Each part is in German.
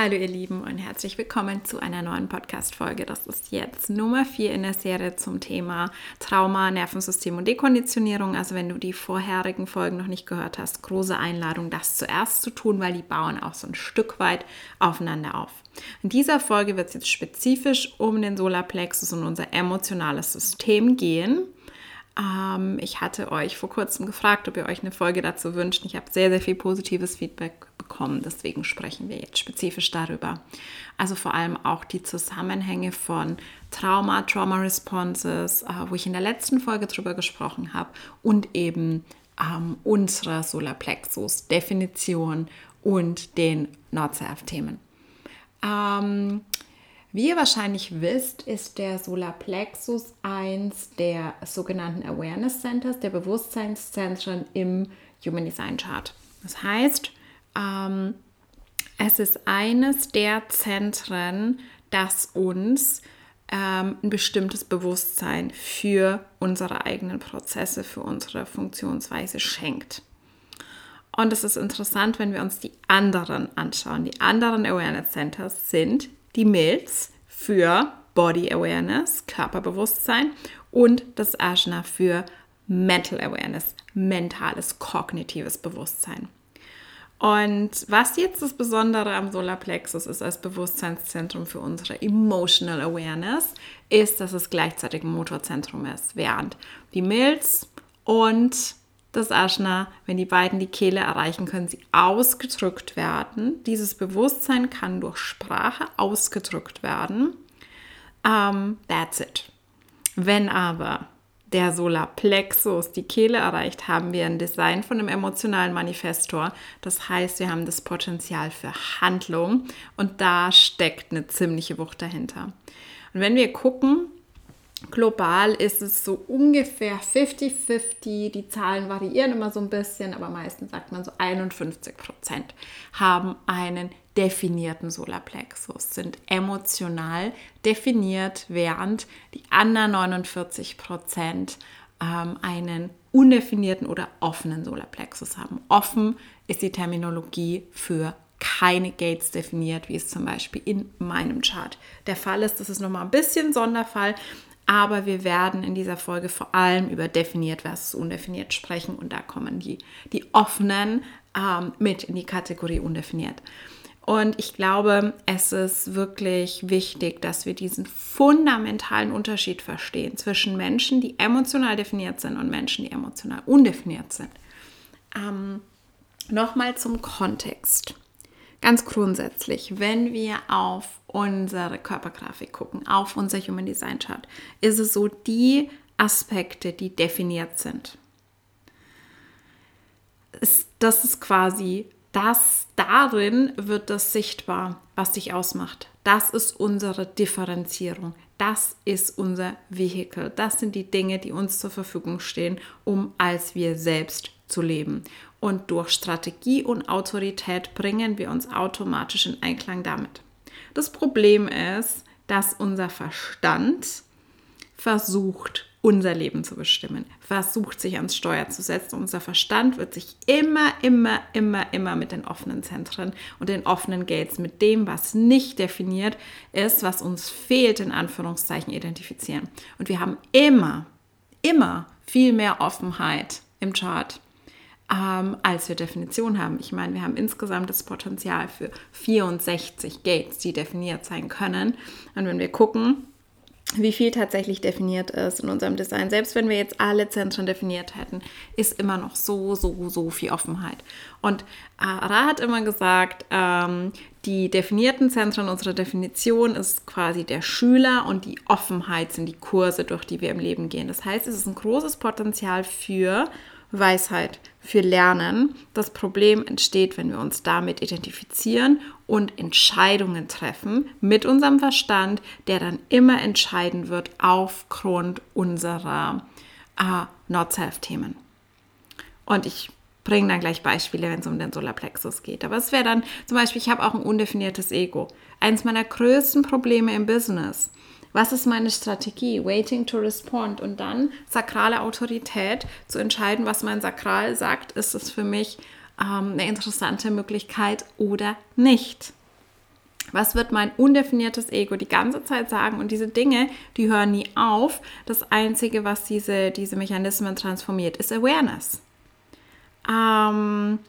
Hallo ihr Lieben und herzlich willkommen zu einer neuen Podcast-Folge. Das ist jetzt Nummer 4 in der Serie zum Thema Trauma, Nervensystem und Dekonditionierung. Also wenn du die vorherigen Folgen noch nicht gehört hast, große Einladung, das zuerst zu tun, weil die bauen auch so ein Stück weit aufeinander auf. In dieser Folge wird es jetzt spezifisch um den Solarplexus und unser emotionales System gehen. Ähm, ich hatte euch vor kurzem gefragt, ob ihr euch eine Folge dazu wünscht. Ich habe sehr, sehr viel positives Feedback bekommen. Deswegen sprechen wir jetzt spezifisch darüber. Also vor allem auch die Zusammenhänge von Trauma, Trauma Responses, äh, wo ich in der letzten Folge drüber gesprochen habe, und eben ähm, unserer Solarplexus, Definition und den Nordserf-Themen. Ähm, wie ihr wahrscheinlich wisst, ist der Solarplexus eins der sogenannten Awareness Centers, der Bewusstseinszentren im Human Design Chart. Das heißt, ähm, es ist eines der Zentren, das uns ähm, ein bestimmtes Bewusstsein für unsere eigenen Prozesse, für unsere Funktionsweise schenkt. Und es ist interessant, wenn wir uns die anderen anschauen. Die anderen Awareness Centers sind die MILS für Body Awareness, Körperbewusstsein und das Ajna für Mental Awareness, mentales, kognitives Bewusstsein. Und was jetzt das Besondere am Solarplexus ist als Bewusstseinszentrum für unsere Emotional Awareness, ist, dass es gleichzeitig ein Motorzentrum ist, während die Milz und das Aschna, wenn die beiden die Kehle erreichen, können sie ausgedrückt werden. Dieses Bewusstsein kann durch Sprache ausgedrückt werden. Um, that's it. Wenn aber der Solarplexus die Kehle erreicht, haben wir ein Design von einem emotionalen Manifestor. Das heißt, wir haben das Potenzial für Handlung und da steckt eine ziemliche Wucht dahinter. Und wenn wir gucken, global ist es so ungefähr 50-50. Die Zahlen variieren immer so ein bisschen, aber meistens sagt man so 51 Prozent haben einen definierten Solarplexus, sind emotional definiert, während die anderen 49 Prozent ähm, einen undefinierten oder offenen Solarplexus haben. Offen ist die Terminologie für keine Gates definiert, wie es zum Beispiel in meinem Chart der Fall ist. Das ist nochmal ein bisschen Sonderfall, aber wir werden in dieser Folge vor allem über definiert versus undefiniert sprechen und da kommen die, die offenen ähm, mit in die Kategorie undefiniert. Und ich glaube, es ist wirklich wichtig, dass wir diesen fundamentalen Unterschied verstehen zwischen Menschen, die emotional definiert sind und Menschen, die emotional undefiniert sind. Ähm, Nochmal zum Kontext. Ganz grundsätzlich, wenn wir auf unsere Körpergrafik gucken, auf unser Human Design Chart, ist es so die Aspekte, die definiert sind. Das ist quasi das darin wird das sichtbar, was dich ausmacht. Das ist unsere Differenzierung. Das ist unser Vehikel. Das sind die Dinge, die uns zur Verfügung stehen, um als wir selbst zu leben. Und durch Strategie und Autorität bringen wir uns automatisch in Einklang damit. Das Problem ist, dass unser Verstand versucht, unser Leben zu bestimmen, versucht sich ans Steuer zu setzen. Unser Verstand wird sich immer, immer, immer, immer mit den offenen Zentren und den offenen Gates, mit dem, was nicht definiert ist, was uns fehlt, in Anführungszeichen identifizieren. Und wir haben immer, immer viel mehr Offenheit im Chart ähm, als wir Definition haben. Ich meine, wir haben insgesamt das Potenzial für 64 Gates, die definiert sein können. Und wenn wir gucken, wie viel tatsächlich definiert ist in unserem Design. Selbst wenn wir jetzt alle Zentren definiert hätten, ist immer noch so, so, so viel Offenheit. Und Ara hat immer gesagt, ähm, die definierten Zentren unserer Definition ist quasi der Schüler und die Offenheit sind die Kurse, durch die wir im Leben gehen. Das heißt, es ist ein großes Potenzial für Weisheit, für Lernen. Das Problem entsteht, wenn wir uns damit identifizieren und Entscheidungen treffen mit unserem Verstand, der dann immer entscheiden wird aufgrund unserer äh, Not-Self-Themen. Und ich bringe dann gleich Beispiele, wenn es um den Solarplexus geht. Aber es wäre dann zum Beispiel, ich habe auch ein undefiniertes Ego. Eines meiner größten Probleme im Business was ist meine Strategie? Waiting to respond. Und dann sakrale Autorität zu entscheiden, was mein Sakral sagt, ist es für mich ähm, eine interessante Möglichkeit oder nicht. Was wird mein undefiniertes Ego die ganze Zeit sagen? Und diese Dinge, die hören nie auf. Das Einzige, was diese, diese Mechanismen transformiert, ist Awareness. Ähm,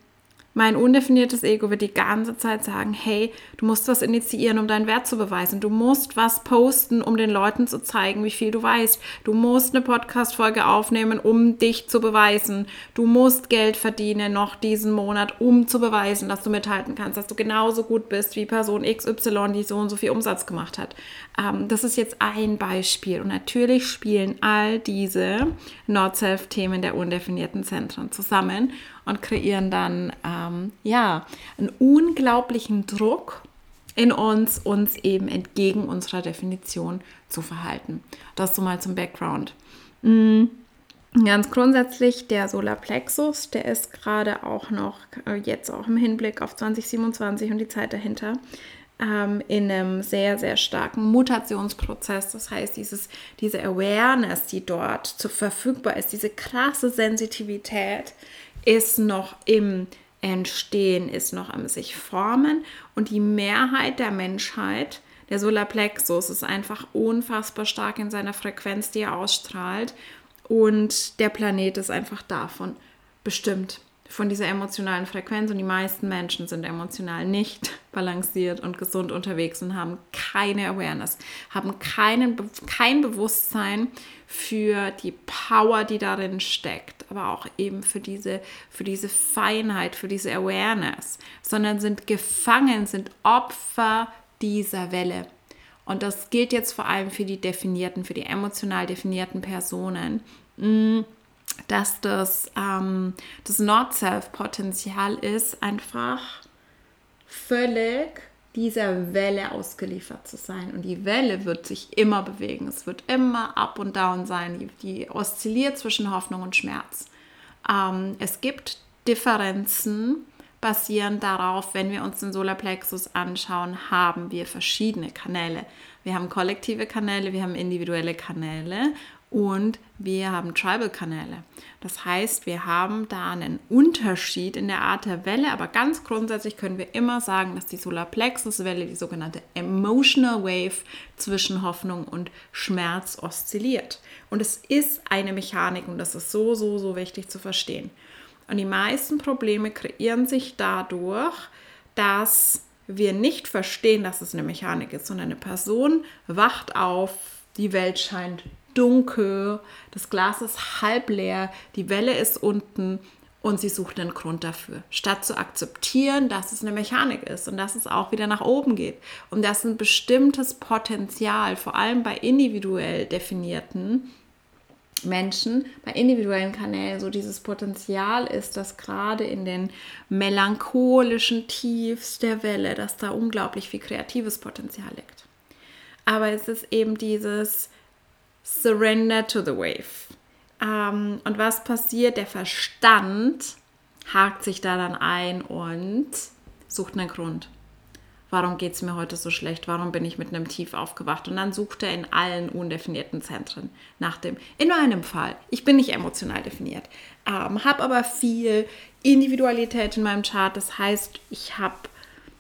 mein undefiniertes Ego wird die ganze Zeit sagen, hey, du musst was initiieren, um deinen Wert zu beweisen. Du musst was posten, um den Leuten zu zeigen, wie viel du weißt. Du musst eine Podcast-Folge aufnehmen, um dich zu beweisen. Du musst Geld verdienen noch diesen Monat, um zu beweisen, dass du mithalten kannst, dass du genauso gut bist wie Person XY, die so und so viel Umsatz gemacht hat. Ähm, das ist jetzt ein Beispiel. Und natürlich spielen all diese Not-Self-Themen der undefinierten Zentren zusammen und kreieren dann ähm, ja einen unglaublichen Druck in uns, uns eben entgegen unserer Definition zu verhalten. Das so mal zum Background. Mhm. Ganz grundsätzlich der Solarplexus, der ist gerade auch noch äh, jetzt auch im Hinblick auf 2027 und die Zeit dahinter ähm, in einem sehr, sehr starken Mutationsprozess. Das heißt, dieses, diese Awareness, die dort zu verfügbar ist, diese krasse Sensitivität, ist noch im Entstehen, ist noch am sich formen. Und die Mehrheit der Menschheit, der Solarplexus, ist einfach unfassbar stark in seiner Frequenz, die er ausstrahlt. Und der Planet ist einfach davon bestimmt von dieser emotionalen Frequenz. Und die meisten Menschen sind emotional nicht balanciert und gesund unterwegs und haben keine Awareness, haben keinen, kein Bewusstsein für die Power, die darin steckt, aber auch eben für diese, für diese Feinheit, für diese Awareness, sondern sind gefangen, sind Opfer dieser Welle. Und das gilt jetzt vor allem für die definierten, für die emotional definierten Personen. Mm dass das, ähm, das Not-Self-Potenzial ist, einfach völlig dieser Welle ausgeliefert zu sein. Und die Welle wird sich immer bewegen. Es wird immer up und down sein. Die, die oszilliert zwischen Hoffnung und Schmerz. Ähm, es gibt Differenzen basierend darauf, wenn wir uns den Solarplexus anschauen, haben wir verschiedene Kanäle. Wir haben kollektive Kanäle, wir haben individuelle Kanäle und wir haben Tribal-Kanäle. Das heißt, wir haben da einen Unterschied in der Art der Welle, aber ganz grundsätzlich können wir immer sagen, dass die Solarplexus-Welle, die sogenannte Emotional Wave zwischen Hoffnung und Schmerz oszilliert. Und es ist eine Mechanik und das ist so, so, so wichtig zu verstehen. Und die meisten Probleme kreieren sich dadurch, dass wir nicht verstehen, dass es eine Mechanik ist, sondern eine Person wacht auf, die Welt scheint dunkel, das Glas ist halb leer, die Welle ist unten und sie sucht einen Grund dafür. Statt zu akzeptieren, dass es eine Mechanik ist und dass es auch wieder nach oben geht und dass ein bestimmtes Potenzial, vor allem bei individuell definierten Menschen, bei individuellen Kanälen, so dieses Potenzial ist, dass gerade in den melancholischen Tiefs der Welle, dass da unglaublich viel kreatives Potenzial liegt. Aber es ist eben dieses, Surrender to the Wave. Ähm, und was passiert? Der Verstand hakt sich da dann ein und sucht einen Grund. Warum geht es mir heute so schlecht? Warum bin ich mit einem Tief aufgewacht? Und dann sucht er in allen undefinierten Zentren nach dem. In nur einem Fall. Ich bin nicht emotional definiert, ähm, habe aber viel Individualität in meinem Chart. Das heißt, ich habe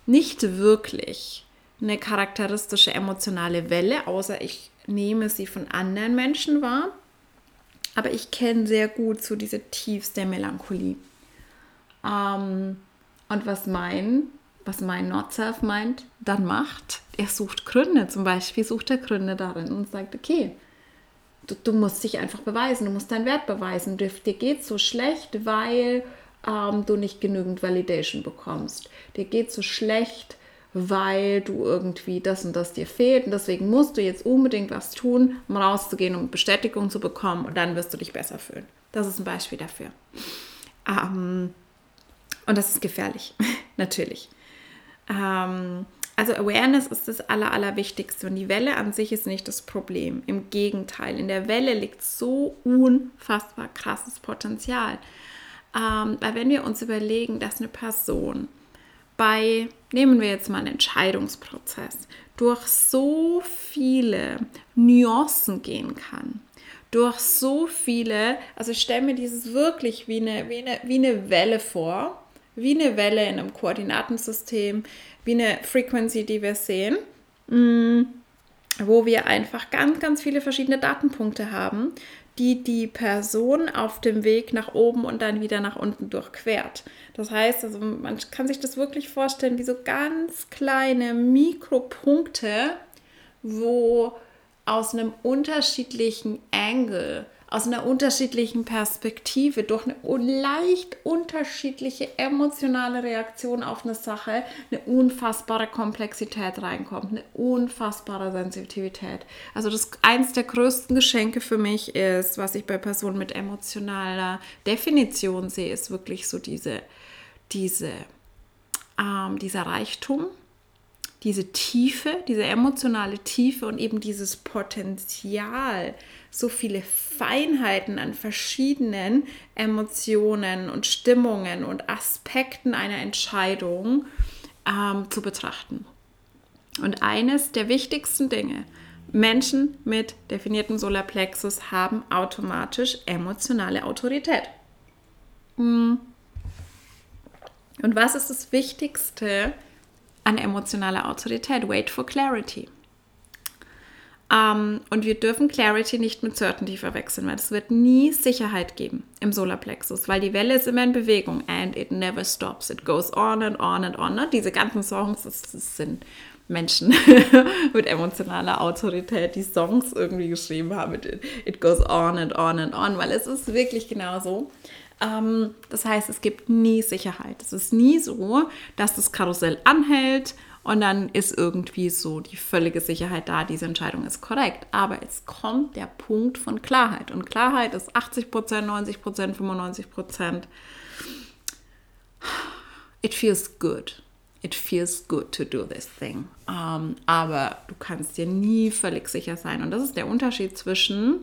nicht wirklich eine charakteristische emotionale Welle, außer ich nehme sie von anderen Menschen wahr, aber ich kenne sehr gut so diese Tiefs der Melancholie. Ähm, und was mein, was mein Not-Self meint, dann macht, er sucht Gründe, zum Beispiel sucht er Gründe darin und sagt, okay, du, du musst dich einfach beweisen, du musst deinen Wert beweisen, dir, dir geht so schlecht, weil ähm, du nicht genügend Validation bekommst. Dir geht so schlecht, weil du irgendwie das und das dir fehlt und deswegen musst du jetzt unbedingt was tun, um rauszugehen, um Bestätigung zu bekommen und dann wirst du dich besser fühlen. Das ist ein Beispiel dafür. Ähm, und das ist gefährlich, natürlich. Ähm, also Awareness ist das Aller, Allerwichtigste und die Welle an sich ist nicht das Problem. Im Gegenteil, in der Welle liegt so unfassbar krasses Potenzial. Ähm, weil wenn wir uns überlegen, dass eine Person bei, nehmen wir jetzt mal einen Entscheidungsprozess, durch so viele Nuancen gehen kann. Durch so viele, also ich stelle mir dieses wirklich wie eine, wie, eine, wie eine Welle vor, wie eine Welle in einem Koordinatensystem, wie eine Frequency, die wir sehen, mm, wo wir einfach ganz, ganz viele verschiedene Datenpunkte haben, die die Person auf dem Weg nach oben und dann wieder nach unten durchquert. Das heißt, also man kann sich das wirklich vorstellen wie so ganz kleine Mikropunkte, wo aus einem unterschiedlichen Angle aus einer unterschiedlichen Perspektive, durch eine leicht unterschiedliche emotionale Reaktion auf eine Sache, eine unfassbare Komplexität reinkommt, eine unfassbare Sensitivität. Also das eins der größten Geschenke für mich ist, was ich bei Personen mit emotionaler Definition sehe, ist wirklich so diese, diese, ähm, dieser Reichtum, diese Tiefe, diese emotionale Tiefe und eben dieses Potenzial, so viele Feinheiten an verschiedenen Emotionen und Stimmungen und Aspekten einer Entscheidung ähm, zu betrachten. Und eines der wichtigsten Dinge, Menschen mit definiertem Solarplexus haben automatisch emotionale Autorität. Hm. Und was ist das Wichtigste an emotionaler Autorität? Wait for clarity. Um, ähm, und wir dürfen Clarity nicht mit Certainty verwechseln, weil es wird nie Sicherheit geben im Solarplexus, weil die Welle ist immer in Bewegung and it never stops. It goes on and on and on. Ne? Diese ganzen Songs, das, das sind Menschen mit emotionaler Autorität, die Songs irgendwie geschrieben haben. It, it goes on and on and on, weil es ist wirklich genau so. Ähm, das heißt, es gibt nie Sicherheit. Es ist nie so, dass das Karussell anhält und dann ist irgendwie so die völlige Sicherheit da, diese Entscheidung ist korrekt. Aber es kommt der Punkt von Klarheit. Und Klarheit ist 80 Prozent, 90 Prozent, 95 Prozent. It feels good. It feels good to do this thing. Um, ähm, aber du kannst dir nie völlig sicher sein. Und das ist der Unterschied zwischen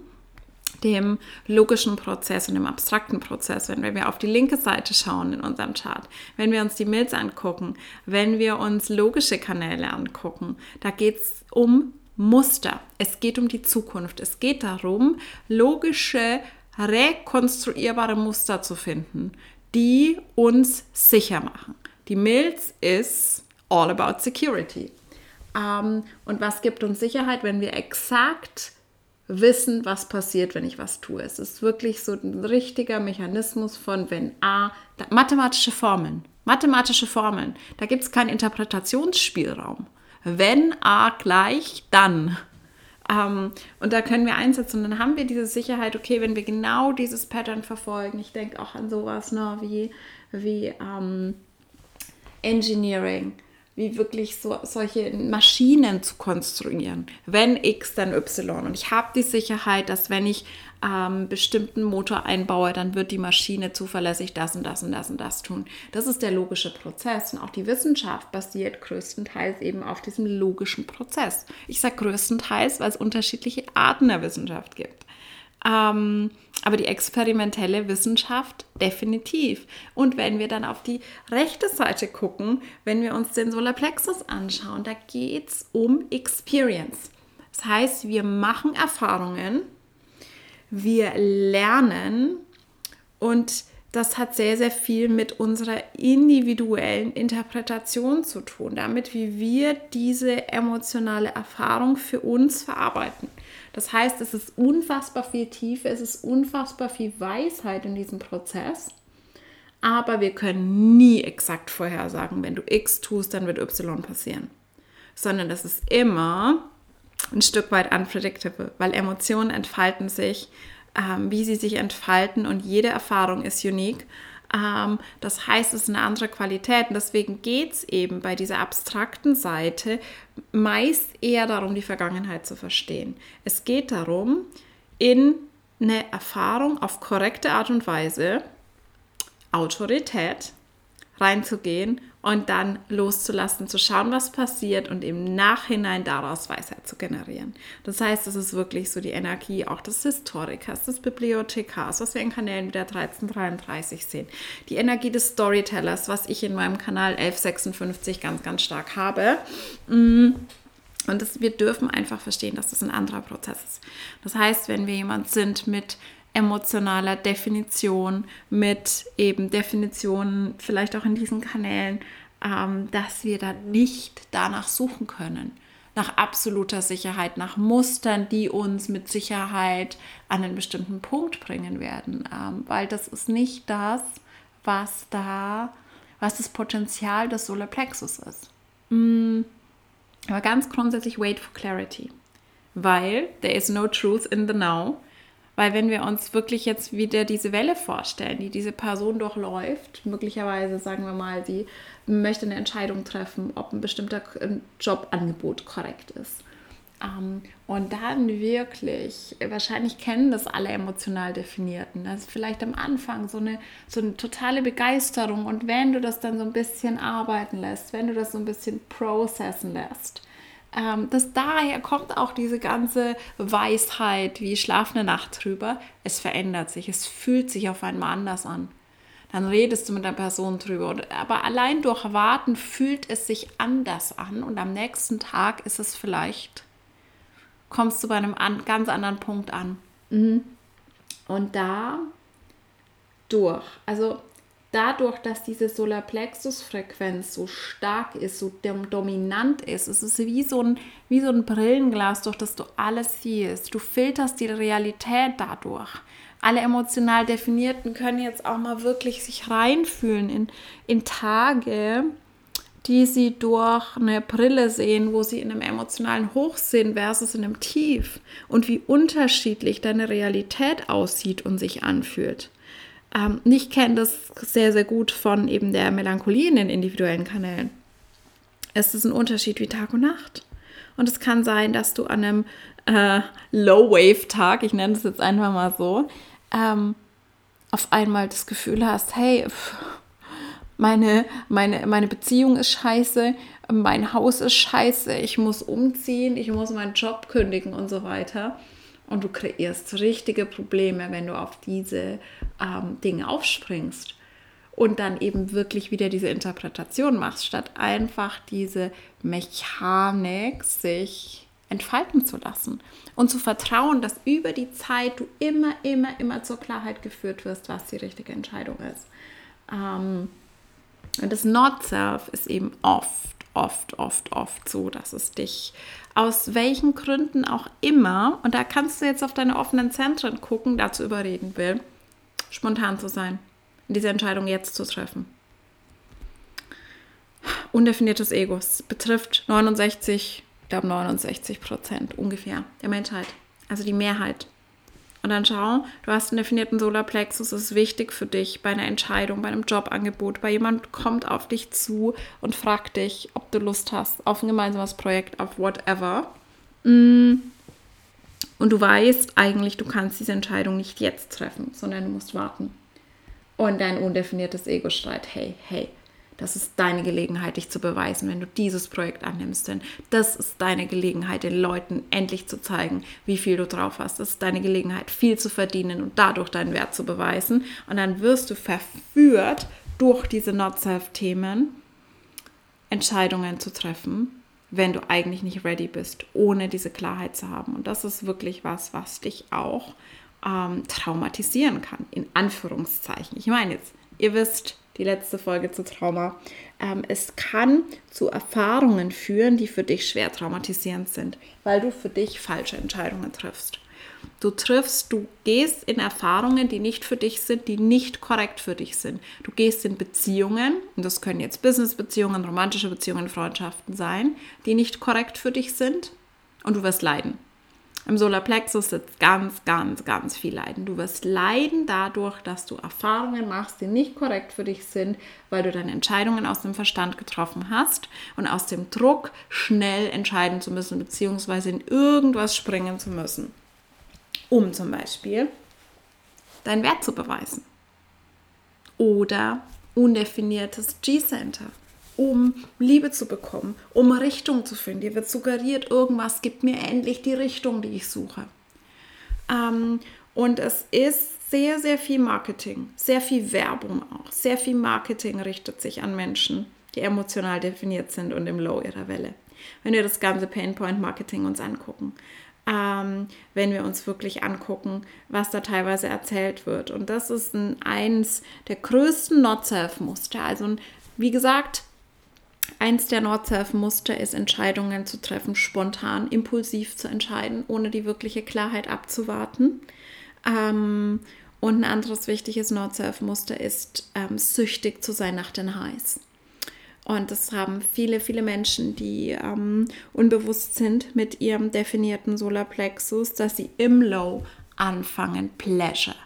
dem logischen Prozess und dem abstrakten Prozess, wenn wir auf die linke Seite schauen in unserem Chart, wenn wir uns die Mills angucken, wenn wir uns logische Kanäle angucken, da geht es um Muster, es geht um die Zukunft, es geht darum, logische, rekonstruierbare Muster zu finden, die uns sicher machen. Die Mills ist all about security. Ähm, und was gibt uns Sicherheit, wenn wir exakt wissen, was passiert, wenn ich was tue. Es ist wirklich so ein richtiger Mechanismus von, wenn A, mathematische Formeln, mathematische Formeln, da gibt es keinen Interpretationsspielraum. Wenn A gleich, dann. Ähm, und da können wir einsetzen und dann haben wir diese Sicherheit, okay, wenn wir genau dieses Pattern verfolgen, ich denke auch an sowas ne, wie, wie ähm, Engineering, wie wirklich so, solche Maschinen zu konstruieren. Wenn X, dann Y. Und ich habe die Sicherheit, dass wenn ich ähm, bestimmten Motor einbaue, dann wird die Maschine zuverlässig das und das und das und das tun. Das ist der logische Prozess. Und auch die Wissenschaft basiert größtenteils eben auf diesem logischen Prozess. Ich sage größtenteils, weil es unterschiedliche Arten der Wissenschaft gibt. Ähm, aber die experimentelle Wissenschaft definitiv. Und wenn wir dann auf die rechte Seite gucken, wenn wir uns den Solarplexus anschauen, da geht es um Experience. Das heißt, wir machen Erfahrungen, wir lernen und das hat sehr, sehr viel mit unserer individuellen Interpretation zu tun, damit wie wir diese emotionale Erfahrung für uns verarbeiten. Das heißt, es ist unfassbar viel Tiefe, es ist unfassbar viel Weisheit in diesem Prozess. Aber wir können nie exakt vorhersagen, wenn du X tust, dann wird Y passieren. Sondern das ist immer ein Stück weit unpredictable, weil Emotionen entfalten sich, ähm, wie sie sich entfalten und jede Erfahrung ist unique. Ähm, das heißt, es ist eine andere Qualität. Und deswegen geht es eben bei dieser abstrakten Seite meist eher darum, die Vergangenheit zu verstehen. Es geht darum, in eine Erfahrung auf korrekte Art und Weise Autorität reinzugehen und dann loszulassen, zu schauen, was passiert und im Nachhinein daraus Weisheit zu generieren. Das heißt, es ist wirklich so die Energie auch des Historikers, des Bibliothekars, was wir in Kanälen wie der 1333 sehen. Die Energie des Storytellers, was ich in meinem Kanal 1156 ganz, ganz stark habe. Mm. Und das, wir dürfen einfach verstehen, dass das ein anderer Prozess ist. Das heißt, wenn wir jemand sind mit emotionaler Definition, mit eben Definitionen, vielleicht auch in diesen Kanälen, ähm, dass wir da nicht danach suchen können. Nach absoluter Sicherheit, nach Mustern, die uns mit Sicherheit an einen bestimmten Punkt bringen werden. Ähm, weil das ist nicht das, was da, was das Potenzial des Solarplexus ist. Mm, aber ganz grundsätzlich wait for clarity. Weil there is no truth in the now. Weil wenn wir uns wirklich jetzt wieder diese Welle vorstellen, die diese Person durchläuft, möglicherweise sagen wir mal, sie möchte eine Entscheidung treffen, ob ein bestimmter Jobangebot korrekt ist. Um, ähm, und dann wirklich, wahrscheinlich kennen das alle emotional Definierten. Das ist vielleicht am Anfang so eine, so eine totale Begeisterung. Und wenn du das dann so ein bisschen arbeiten lässt, wenn du das so ein bisschen processen lässt, ähm, dass daher kommt auch diese ganze Weisheit wie schlafende Nacht drüber. Es verändert sich, es fühlt sich auf einmal anders an. Dann redest du mit der Person drüber. Aber allein durch Warten fühlt es sich anders an und am nächsten Tag ist es vielleicht, kommst du bei einem an, ganz anderen Punkt an. Mhm. Und da durch, also dadurch, dass diese Solarplexus-Frequenz so stark ist, so dominant ist, es ist wie so, ein, wie so ein Brillenglas, durch das du alles siehst. Du filterst die Realität dadurch. Alle emotional Definierten können jetzt auch mal wirklich sich reinfühlen in, in Tage, die sie durch eine Brille sehen, wo sie in einem emotionalen Hoch sind versus in einem Tief und wie unterschiedlich deine Realität aussieht und sich anfühlt. Ähm, ich kenne das sehr, sehr gut von eben der Melancholie in den individuellen Kanälen. Es ist ein Unterschied wie Tag und Nacht. Und es kann sein, dass du an einem äh, Low-Wave-Tag, ich nenne es jetzt einfach mal so, ähm, auf einmal das Gefühl hast, hey, pff, meine, meine, meine Beziehung ist scheiße, mein Haus ist scheiße, ich muss umziehen, ich muss meinen Job kündigen und so weiter. Und du kreierst richtige Probleme, wenn du auf diese ähm, Dinge aufspringst und dann eben wirklich wieder diese Interpretation machst, statt einfach diese Mechanik sich entfalten zu lassen und zu vertrauen, dass über die Zeit du immer, immer, immer zur Klarheit geführt wirst, was die richtige Entscheidung ist. Ähm, und das Not-Self ist eben oft, oft, oft, oft so, dass es dich aus welchen Gründen auch immer, und da kannst du jetzt auf deine offenen Zentren gucken, dazu überreden will, spontan zu sein, diese Entscheidung jetzt zu treffen. Undefiniertes Ego betrifft 69, ich glaube 69 Prozent ungefähr der Menschheit, also die Mehrheit. Und dann schau, du hast einen definierten Solarplexus, es ist wichtig für dich bei einer Entscheidung, bei einem Jobangebot, bei jemand kommt auf dich zu und fragt dich, ob du Lust hast auf ein gemeinsames Projekt, auf whatever. Mm. Und du weißt eigentlich, du kannst diese Entscheidung nicht jetzt treffen, sondern du musst warten. Und dein undefiniertes Ego schreit, hey, hey, das ist deine Gelegenheit, dich zu beweisen, wenn du dieses Projekt annimmst. Denn das ist deine Gelegenheit, den Leuten endlich zu zeigen, wie viel du drauf hast. Das ist deine Gelegenheit, viel zu verdienen und dadurch deinen Wert zu beweisen. Und dann wirst du verführt, durch diese Not-Self-Themen Entscheidungen zu treffen, wenn du eigentlich nicht ready bist, ohne diese Klarheit zu haben. Und das ist wirklich was, was dich auch ähm, traumatisieren kann, in Anführungszeichen. Ich meine jetzt, ihr wisst, die letzte Folge zu Trauma. Ähm, es kann zu Erfahrungen führen, die für dich schwer traumatisierend sind, weil du für dich falsche Entscheidungen triffst. Du triffst, du gehst in Erfahrungen, die nicht für dich sind, die nicht korrekt für dich sind. Du gehst in Beziehungen, und das können jetzt Businessbeziehungen, romantische Beziehungen, Freundschaften sein, die nicht korrekt für dich sind, und du wirst leiden. Im Solarplexus sitzt ganz, ganz, ganz viel Leiden. Du wirst leiden dadurch, dass du Erfahrungen machst, die nicht korrekt für dich sind, weil du deine Entscheidungen aus dem Verstand getroffen hast und aus dem Druck, schnell entscheiden zu müssen, beziehungsweise in irgendwas springen zu müssen, um zum Beispiel deinen Wert zu beweisen. Oder undefiniertes G-Center um Liebe zu bekommen, um Richtung zu finden. Dir wird suggeriert, irgendwas gibt mir endlich die Richtung, die ich suche. Ähm, und es ist sehr, sehr viel Marketing, sehr viel Werbung auch. Sehr viel Marketing richtet sich an Menschen, die emotional definiert sind und im Low ihrer Welle. Wenn wir das ganze Painpoint Marketing uns angucken. Ähm, wenn wir uns wirklich angucken, was da teilweise erzählt wird. Und das ist ein, eins der größten Not-Self-Muster. Also, wie gesagt, eins der Not-Self-Muster ist, Entscheidungen zu treffen, spontan, impulsiv zu entscheiden, ohne die wirkliche Klarheit abzuwarten. Ähm, und ein anderes wichtiges Not-Self-Muster ist, ähm, süchtig zu sein nach den Highs. Und das haben viele, viele Menschen, die ähm, unbewusst sind mit ihrem definierten Solarplexus, dass sie im Low anfangen, Pleasure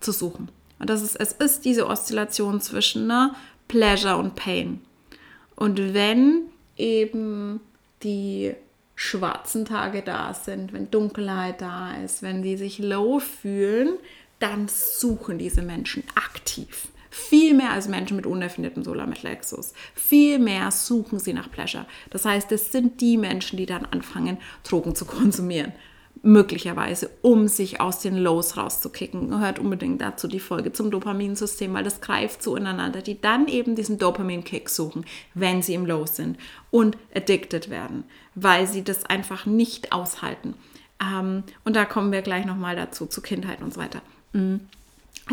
zu suchen. Und das ist, es ist diese Oszillation zwischen ne, Pleasure und Pain. Und wenn eben die schwarzen Tage da sind, wenn Dunkelheit da ist, wenn die sich low fühlen, dann suchen diese Menschen aktiv viel mehr als Menschen mit undefiniertem Solarplexus. Viel mehr suchen sie nach Pleasure. Das heißt, es sind die Menschen, die dann anfangen, Drogen zu konsumieren. Möglicherweise, um sich aus den Lows rauszukicken. Hört unbedingt dazu die Folge zum Dopaminsystem, weil das greift so ineinander, die dann eben diesen Dopamin-Kick suchen, wenn sie im Low sind und addicted werden, weil sie das einfach nicht aushalten. Ähm, und da kommen wir gleich nochmal dazu, zu Kindheit und so weiter.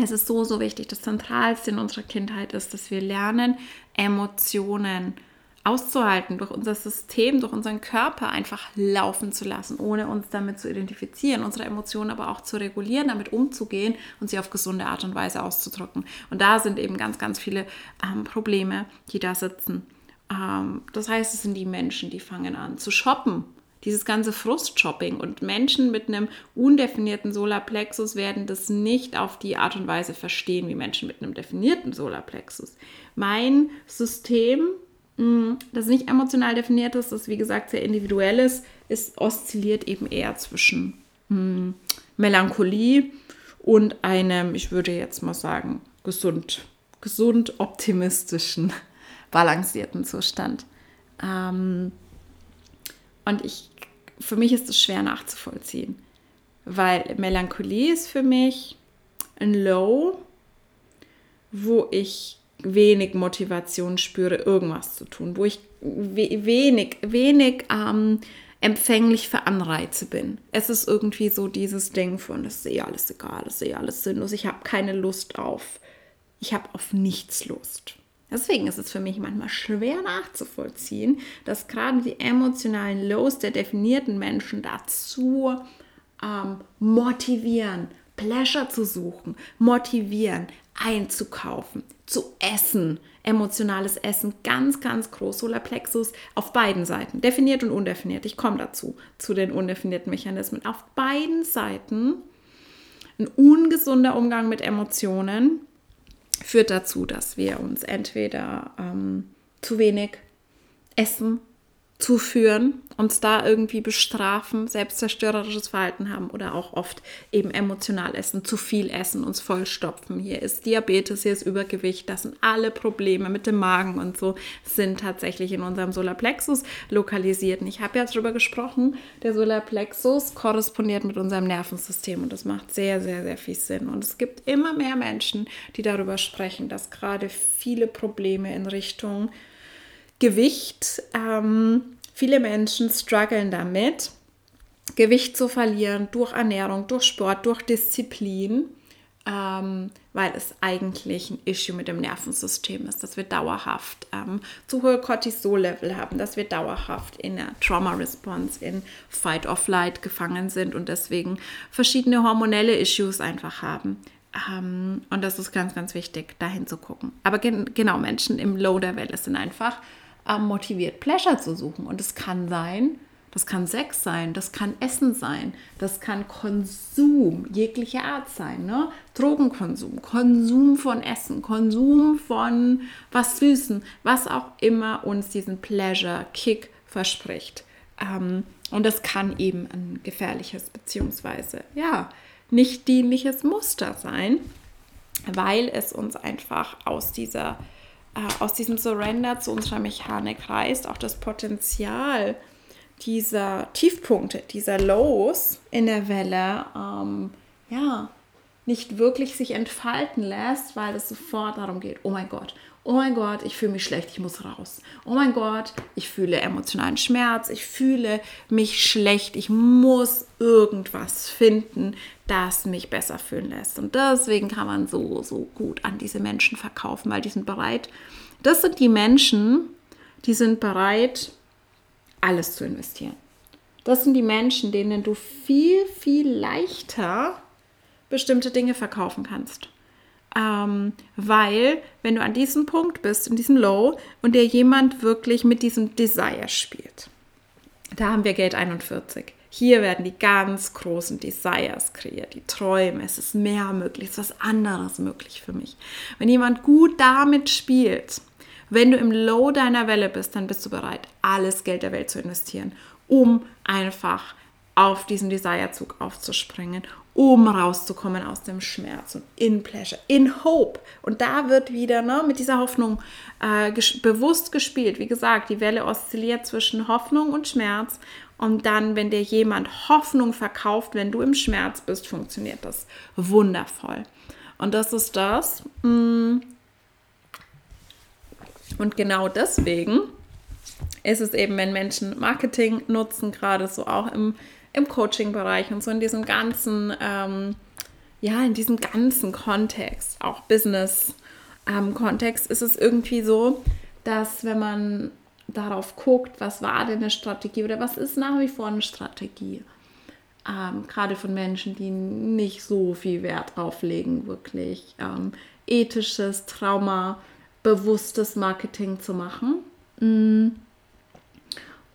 Es ist so, so wichtig. Das Zentralste in unserer Kindheit ist, dass wir lernen, Emotionen auszuhalten, durch unser System, durch unseren Körper einfach laufen zu lassen, ohne uns damit zu identifizieren, unsere Emotionen aber auch zu regulieren, damit umzugehen und sie auf gesunde Art und Weise auszudrücken. Und da sind eben ganz, ganz viele ähm, Probleme, die da sitzen. Ähm, das heißt, es sind die Menschen, die fangen an zu shoppen dieses ganze Frustshopping und Menschen mit einem undefinierten Solarplexus werden das nicht auf die Art und Weise verstehen wie Menschen mit einem definierten Solarplexus. Mein System, mm, das nicht emotional definiert ist, das wie gesagt sehr individuell ist, ist oszilliert eben eher zwischen mm, Melancholie und einem, ich würde jetzt mal sagen, gesund, gesund optimistischen, balancierten Zustand. Ähm, und ich für mich ist es schwer nachzuvollziehen, weil Melancholie ist für mich ein Low, wo ich wenig Motivation spüre, irgendwas zu tun, wo ich wenig, wenig ähm, empfänglich für Anreize bin. Es ist irgendwie so dieses Ding von, es ist eh alles egal, es ist eh alles sinnlos, ich habe keine Lust auf, ich habe auf nichts Lust. Deswegen ist es für mich manchmal schwer nachzuvollziehen, dass gerade die emotionalen Lows der definierten Menschen dazu ähm, motivieren, Pleasure zu suchen, motivieren, einzukaufen, zu essen. Emotionales Essen ganz, ganz groß. Solarplexus auf beiden Seiten, definiert und undefiniert. Ich komme dazu, zu den undefinierten Mechanismen. Auf beiden Seiten ein ungesunder Umgang mit Emotionen führt dazu, dass wir uns entweder ähm, zu wenig essen zuführen, uns da irgendwie bestrafen, selbstzerstörerisches Verhalten haben oder auch oft eben emotional essen, zu viel essen, uns vollstopfen. Hier ist Diabetes, hier ist Übergewicht, das sind alle Probleme mit dem Magen und so sind tatsächlich in unserem Solarplexus lokalisiert. Und ich habe ja darüber gesprochen, der Solarplexus korrespondiert mit unserem Nervensystem und das macht sehr, sehr, sehr viel Sinn. Und es gibt immer mehr Menschen, die darüber sprechen, dass gerade viele Probleme in Richtung Gewicht. Ähm, viele Menschen strugglen damit, Gewicht zu verlieren durch Ernährung, durch Sport, durch Disziplin, ähm, weil es eigentlich ein Issue mit dem Nervensystem ist, dass wir dauerhaft ähm, zu hohe Cortisol-Level haben, dass wir dauerhaft in der Trauma-Response, in Fight-of-Flight gefangen sind und deswegen verschiedene hormonelle Issues einfach haben. Ähm, und das ist ganz, ganz wichtig, dahin zu gucken. Aber gen genau, Menschen im Low der Welle sind einfach ähm, motiviert, Pleasure zu suchen. Und es kann sein, das kann Sex sein, das kann Essen sein, das kann Konsum jeglicher Art sein, ne? Drogenkonsum, Konsum von Essen, Konsum von was Süßen, was auch immer uns diesen Pleasure-Kick verspricht. Ähm, und das kann eben ein gefährliches beziehungsweise ja nicht dienliches Muster sein, weil es uns einfach aus dieser aus diesem Surrender zu unserer Mechanik reißt, auch das Potenzial dieser Tiefpunkte, dieser Lows in der Welle, ähm, ja, nicht wirklich sich entfalten lässt, weil es sofort darum geht, oh mein Gott, Oh mein Gott, ich fühle mich schlecht, ich muss raus. Oh mein Gott, ich fühle emotionalen Schmerz, ich fühle mich schlecht, ich muss irgendwas finden, das mich besser fühlen lässt. Und deswegen kann man so, so gut an diese Menschen verkaufen, weil die sind bereit. Das sind die Menschen, die sind bereit, alles zu investieren. Das sind die Menschen, denen du viel, viel leichter bestimmte Dinge verkaufen kannst. Ähm, weil, wenn du an diesem Punkt bist, in diesem Low, und dir jemand wirklich mit diesem Desire spielt, da haben wir Gate 41. Hier werden die ganz großen Desires kreiert, die Träume. Es ist mehr möglich, es ist was anderes möglich für mich. Wenn jemand gut damit spielt, wenn du im Low deiner Welle bist, dann bist du bereit, alles Geld der Welt zu investieren, um einfach auf diesen Desire-Zug aufzuspringen, um rauszukommen aus dem Schmerz und in Pleasure, in Hope. Und da wird wieder ne, mit dieser Hoffnung äh, ges bewusst gespielt. Wie gesagt, die Welle oszilliert zwischen Hoffnung und Schmerz. Und dann, wenn dir jemand Hoffnung verkauft, wenn du im Schmerz bist, funktioniert das wundervoll. Und das ist das. Mm. Und genau deswegen ist es eben, wenn Menschen Marketing nutzen, gerade so auch im im Coaching-Bereich und so in diesem ganzen, ähm, ja, in diesem ganzen Kontext, auch Business-Kontext, ähm, ist es irgendwie so, dass wenn man darauf guckt, was war denn eine Strategie oder was ist nach wie vor eine Strategie, ähm, gerade von Menschen, die nicht so viel Wert drauf legen, wirklich ähm, ethisches, traumabewusstes Marketing zu machen. Mm.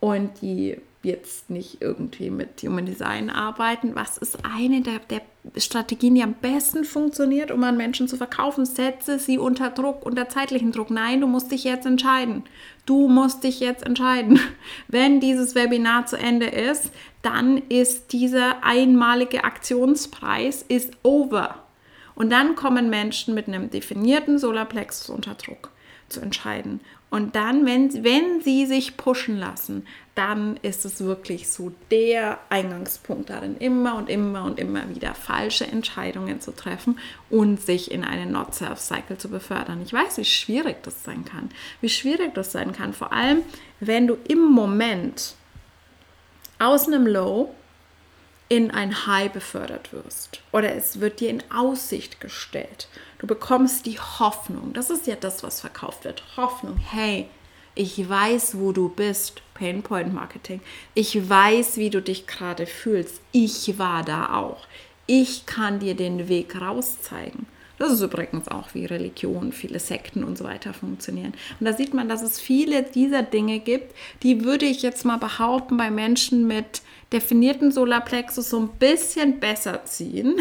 Und die jetzt nicht irgendwie mit Human Design arbeiten. Was ist eine der, der, Strategien, die am besten funktioniert, um an Menschen zu verkaufen? Setze sie unter Druck, unter zeitlichen Druck. Nein, du musst dich jetzt entscheiden. Du musst dich jetzt entscheiden. Wenn dieses Webinar zu Ende ist, dann ist dieser einmalige Aktionspreis ist over. Und dann kommen Menschen mit einem definierten Solarplexus unter Druck zu entscheiden. Und dann, wenn, wenn sie sich pushen lassen, dann ist es wirklich so der Eingangspunkt darin, immer und immer und immer wieder falsche Entscheidungen zu treffen und sich in einen Not-Self-Cycle zu befördern. Ich weiß, wie schwierig das sein kann. Wie schwierig das sein kann, vor allem, wenn du im Moment aus einem Low in ein High befördert wirst oder es wird dir in Aussicht gestellt. Du bekommst die Hoffnung. Das ist ja das, was verkauft wird. Hoffnung. Hey, ich weiß, wo du bist. Painpoint Marketing. Ich weiß, wie du dich gerade fühlst. Ich war da auch. Ich kann dir den Weg raus zeigen. Das ist übrigens auch wie Religion, viele Sekten und so weiter funktionieren. Und da sieht man, dass es viele dieser Dinge gibt, die würde ich jetzt mal behaupten, bei Menschen mit definierten Solarplexus so ein bisschen besser ziehen,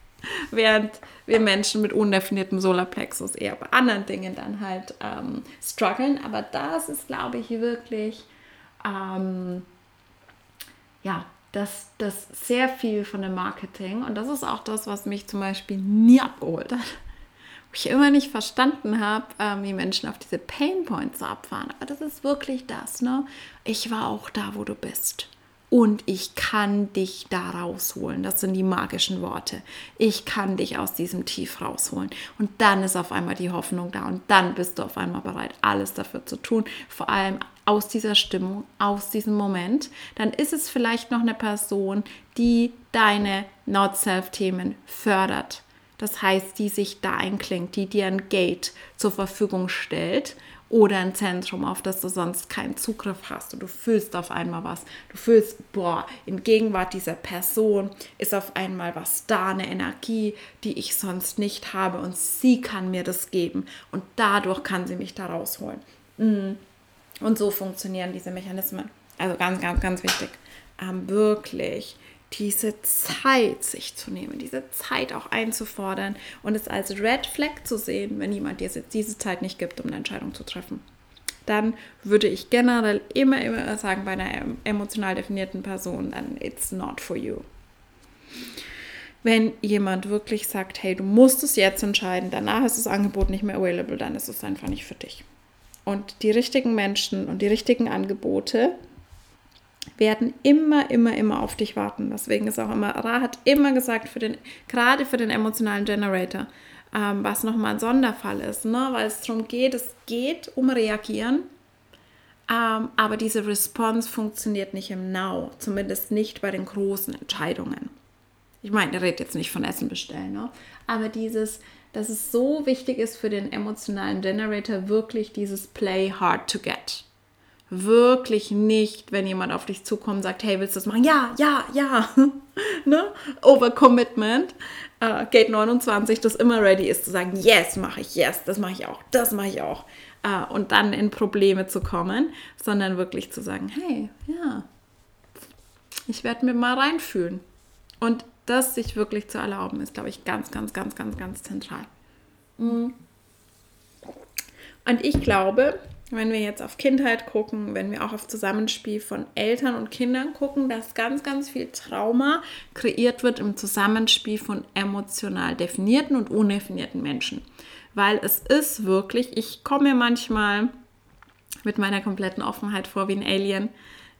während wir Menschen mit undefiniertem Solarplexus eher bei anderen Dingen dann halt ähm, strugglen. Aber das ist, glaube ich, wirklich, ähm, ja, das, das sehr viel von dem Marketing und das ist auch das, was mich zum Beispiel nie abgeholt hat. Wo ich immer nicht verstanden habe, ähm, wie Menschen auf diese Pain Points abfahren. Aber das ist wirklich das, ne? Ich war auch da, wo du bist und ich kann dich da rausholen. Das sind die magischen Worte. Ich kann dich aus diesem Tief rausholen. Und dann ist auf einmal die Hoffnung da und dann bist du auf einmal bereit, alles dafür zu tun. Vor allem aus dieser Stimmung, aus diesem Moment. Dann ist es vielleicht noch eine Person, die deine Not-Self-Themen fördert. Das heißt, die sich da einklingt, die dir ein Gate zur Verfügung stellt oder ein Zentrum, auf das du sonst keinen Zugriff hast und du fühlst auf einmal was. Du fühlst, boah, in Gegenwart dieser Person ist auf einmal was da, eine Energie, die ich sonst nicht habe und sie kann mir das geben und dadurch kann sie mich da rausholen. Mm. Und so funktionieren diese Mechanismen. Also ganz, ganz, ganz wichtig. Ähm, wirklich diese Zeit sich zu nehmen, diese Zeit auch einzufordern und es als Red Flag zu sehen, wenn jemand dir diese Zeit nicht gibt, um eine Entscheidung zu treffen. Dann würde ich generell immer, immer sagen, bei einer emotional definierten Person, dann it's not for you. Wenn jemand wirklich sagt, hey, du musst es jetzt entscheiden, danach ist das Angebot nicht mehr available, dann ist es einfach nicht für dich. Und die richtigen Menschen und die richtigen Angebote werden immer, immer, immer auf dich warten. Deswegen ist auch immer, Ra hat immer gesagt, für den, gerade für den emotionalen Generator, ähm, was nochmal ein Sonderfall ist, ne? weil es darum geht, es geht um Reagieren, ähm, aber diese Response funktioniert nicht im Now, zumindest nicht bei den großen Entscheidungen. Ich meine, ich rede jetzt nicht von Essen bestellen, ne? aber dieses, dass es so wichtig ist für den emotionalen Generator, wirklich dieses Play hard to get. Wirklich nicht, wenn jemand auf dich zukommt und sagt, hey, willst du das machen? Ja, ja, ja. ne? Overcommitment. Uh, Gate 29, das immer ready ist zu sagen, yes, mache ich, yes, das mache ich auch, das mache ich auch. Uh, und dann in Probleme zu kommen, sondern wirklich zu sagen, hey, ja, ich werde mir mal reinfühlen. Und das sich wirklich zu erlauben, ist, glaube ich, ganz, ganz, ganz, ganz, ganz zentral. Mhm. Und ich glaube, wenn wir jetzt auf Kindheit gucken, wenn wir auch auf Zusammenspiel von Eltern und Kindern gucken, dass ganz, ganz viel Trauma kreiert wird im Zusammenspiel von emotional definierten und undefinierten Menschen. Weil es ist wirklich, ich komme manchmal mit meiner kompletten Offenheit vor wie ein Alien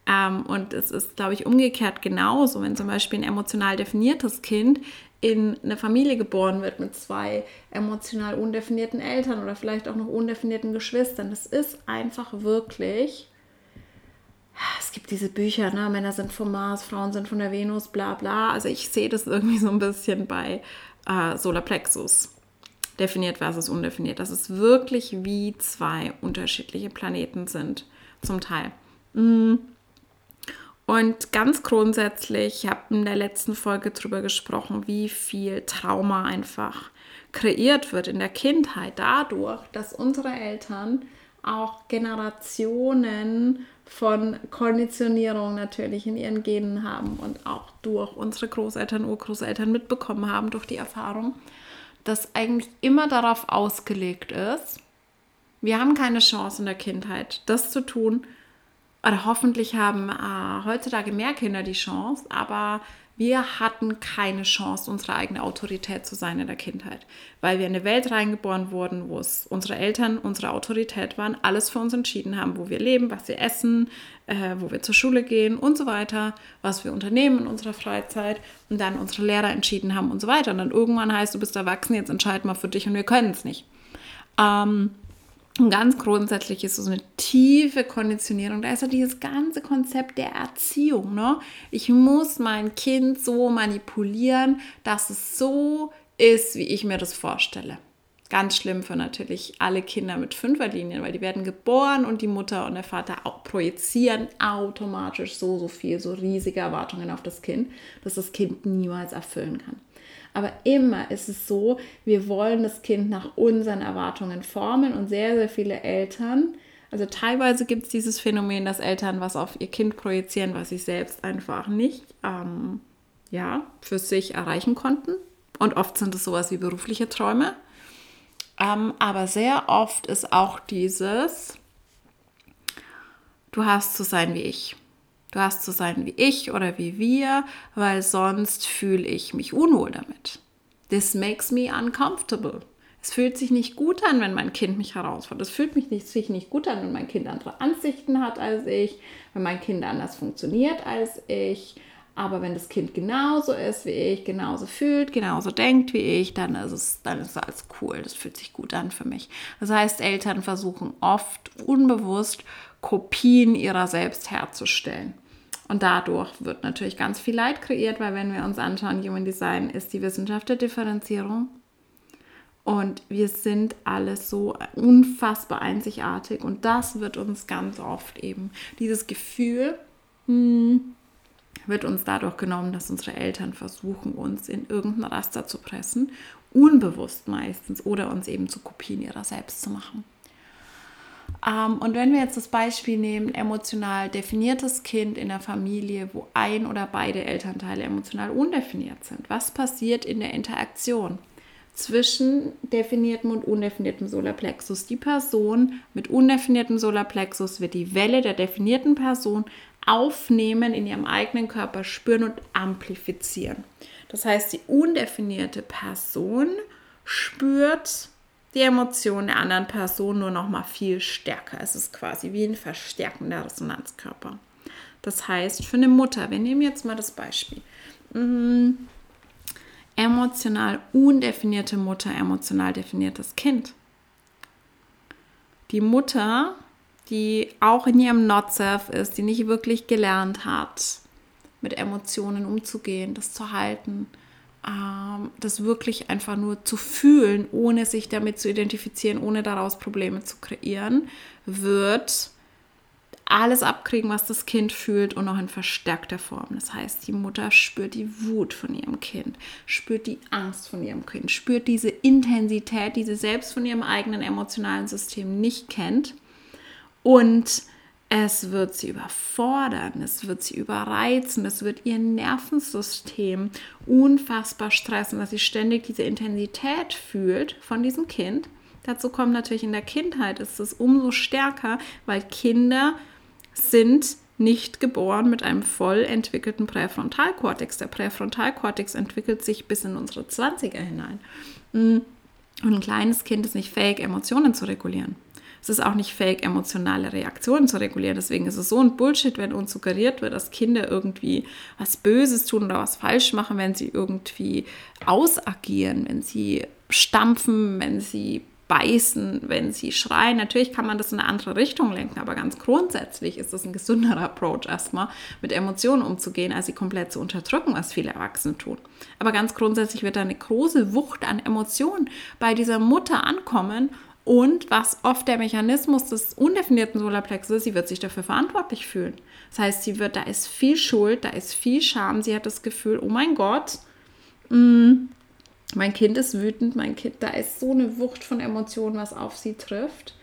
ähm, und es ist, glaube ich, umgekehrt genauso, wenn zum Beispiel ein emotional definiertes Kind in eine Familie geboren wird mit zwei emotional undefinierten Eltern oder vielleicht auch noch undefinierten Geschwistern. Das ist einfach wirklich. Es gibt diese Bücher, ne? Männer sind vom Mars, Frauen sind von der Venus, bla bla. Also ich sehe das irgendwie so ein bisschen bei äh, Solarplexus. Definiert versus undefiniert. Dass es wirklich wie zwei unterschiedliche Planeten sind, zum Teil. Mm. Und ganz grundsätzlich, ich habe in der letzten Folge darüber gesprochen, wie viel Trauma einfach kreiert wird in der Kindheit dadurch, dass unsere Eltern auch Generationen von Konditionierung natürlich in ihren Genen haben und auch durch unsere Großeltern, Urgroßeltern mitbekommen haben durch die Erfahrung, dass eigentlich immer darauf ausgelegt ist, wir haben keine Chance in der Kindheit, das zu tun, oder hoffentlich haben äh, heutzutage mehr Kinder die Chance, aber wir hatten keine Chance, unsere eigene Autorität zu sein in der Kindheit, weil wir in eine Welt reingeboren wurden, wo es unsere Eltern unsere Autorität waren, alles für uns entschieden haben, wo wir leben, was wir essen, äh, wo wir zur Schule gehen und so weiter, was wir unternehmen in unserer Freizeit und dann unsere Lehrer entschieden haben und so weiter. Und dann irgendwann heißt, du bist erwachsen, jetzt entscheid mal für dich und wir können es nicht. Ähm, und ganz grundsätzlich ist so eine tiefe Konditionierung. Da ist ja dieses ganze Konzept der Erziehung. Ne? Ich muss mein Kind so manipulieren, dass es so ist, wie ich mir das vorstelle. Ganz schlimm für natürlich alle Kinder mit Fünferlinien, weil die werden geboren und die Mutter und der Vater auch projizieren automatisch so, so viel, so riesige Erwartungen auf das Kind, dass das Kind niemals erfüllen kann. Aber immer ist es so, wir wollen das Kind nach unseren Erwartungen formen und sehr, sehr viele Eltern, also teilweise gibt es dieses Phänomen, dass Eltern was auf ihr Kind projizieren, was sie selbst einfach nicht ähm, ja, für sich erreichen konnten. Und oft sind es sowas wie berufliche Träume. Ähm, aber sehr oft ist auch dieses, du hast zu sein wie ich. Du hast zu sein wie ich oder wie wir, weil sonst fühle ich mich unwohl damit. This makes me uncomfortable. Es fühlt sich nicht gut an, wenn mein Kind mich herausfordert. Es fühlt mich nicht, sich nicht gut an, wenn mein Kind andere Ansichten hat als ich, wenn mein Kind anders funktioniert als ich. Aber wenn das Kind genauso ist wie ich, genauso fühlt, genauso denkt wie ich, dann ist es, dann ist alles cool. Das fühlt sich gut an für mich. Das heißt, Eltern versuchen oft unbewusst Kopien ihrer selbst herzustellen. Und dadurch wird natürlich ganz viel Leid kreiert, weil wenn wir uns anschauen, Human Design ist die Wissenschaft der Differenzierung. Und wir sind alles so unfassbar einzigartig. Und das wird uns ganz oft eben, dieses Gefühl, hm, wird uns dadurch genommen, dass unsere Eltern versuchen, uns in irgendein Raster zu pressen, unbewusst meistens, oder uns eben zu Kopien ihrer selbst zu machen. Ähm, und wenn wir jetzt das Beispiel nehmen, emotional definiertes Kind in der Familie, wo ein oder beide Elternteile emotional undefiniert sind, was passiert in der Interaktion? zwischen definiertem und undefiniertem Solarplexus. Die Person mit undefiniertem Solarplexus wird die Welle der definierten Person aufnehmen, in ihrem eigenen Körper spüren und amplifizieren. Das heißt, die undefinierte Person spürt die Emotionen der anderen Person nur noch mal viel stärker. Es ist quasi wie ein verstärkender Resonanzkörper. Das heißt, für eine Mutter, wir nehmen jetzt mal das Beispiel. Mm, emotional undefinierte Mutter, emotional definiertes Kind. Die Mutter, die auch in ihrem Not-Self ist, die nicht wirklich gelernt hat, mit Emotionen umzugehen, das zu halten, das wirklich einfach nur zu fühlen, ohne sich damit zu identifizieren, ohne daraus Probleme zu kreieren, wird alles abkriegen, was das Kind fühlt und noch in verstärkter Form. Das heißt, die Mutter spürt die Wut von ihrem Kind, spürt die Angst von ihrem Kind, spürt diese Intensität, die sie selbst von ihrem eigenen emotionalen System nicht kennt und es wird sie überfordern, es wird sie überreizen, es wird ihr Nervensystem unfassbar stressen, dass sie ständig diese Intensität fühlt von diesem Kind. Dazu kommt natürlich in der Kindheit, ist es umso stärker, weil Kinder sind nicht geboren mit einem voll entwickelten Präfrontalkortex. Der Präfrontalkortex entwickelt sich bis in unsere 20er hinein. Und ein kleines Kind ist nicht fähig, Emotionen zu regulieren. Es ist auch nicht fähig, emotionale Reaktionen zu regulieren. Deswegen ist es so ein Bullshit, wenn uns suggeriert wird, dass Kinder irgendwie was Böses tun oder was falsch machen, wenn sie irgendwie ausagieren, wenn sie stampfen, wenn sie beißen, wenn sie schreien. Natürlich kann man das in eine andere Richtung lenken, aber ganz grundsätzlich ist das ein gesünderer Approach, erstmal mit Emotionen umzugehen, als sie komplett zu unterdrücken, was viele Erwachsene tun. Aber ganz grundsätzlich wird da eine große Wucht an Emotionen bei dieser Mutter ankommen und was oft der Mechanismus des undefinierten Solarplexus ist, sie wird sich dafür verantwortlich fühlen. Das heißt, sie wird, da ist viel Schuld, da ist viel Scham, sie hat das Gefühl, oh mein Gott, mh, mm, mein Kind ist wütend, mein Kind, da ist so eine Wucht von Emotionen, was auf sie trifft.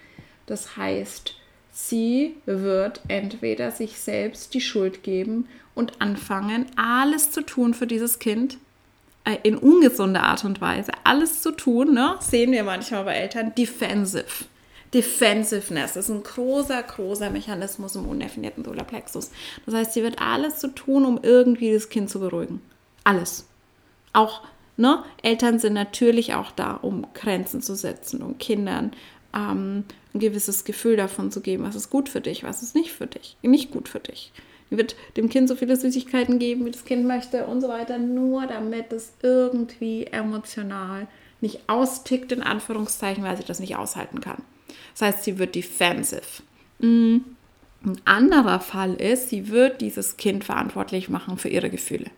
Das heißt, sie wird entweder sich selbst die Schuld geben und anfangen, alles zu tun für dieses Kind, in ungesunder Art und Weise alles zu tun, ne? sehen wir manchmal bei Eltern, defensive. Defensiveness ist ein großer, großer Mechanismus im undefinierten Solarplexus. Das heißt, sie wird alles zu tun, um irgendwie das Kind zu beruhigen. Alles. Auch ne, Eltern sind natürlich auch da, um Grenzen zu setzen, um Kindern ähm, ein gewisses Gefühl davon zu geben, was ist gut für dich, was ist nicht für dich, nicht gut für dich wird dem Kind so viele Süßigkeiten geben, wie das Kind möchte und so weiter, nur damit es irgendwie emotional nicht austickt, in Anführungszeichen, weil sie das nicht aushalten kann. Das heißt, sie wird defensive. Mm. Ein anderer Fall ist, sie wird dieses Kind verantwortlich machen für ihre Gefühle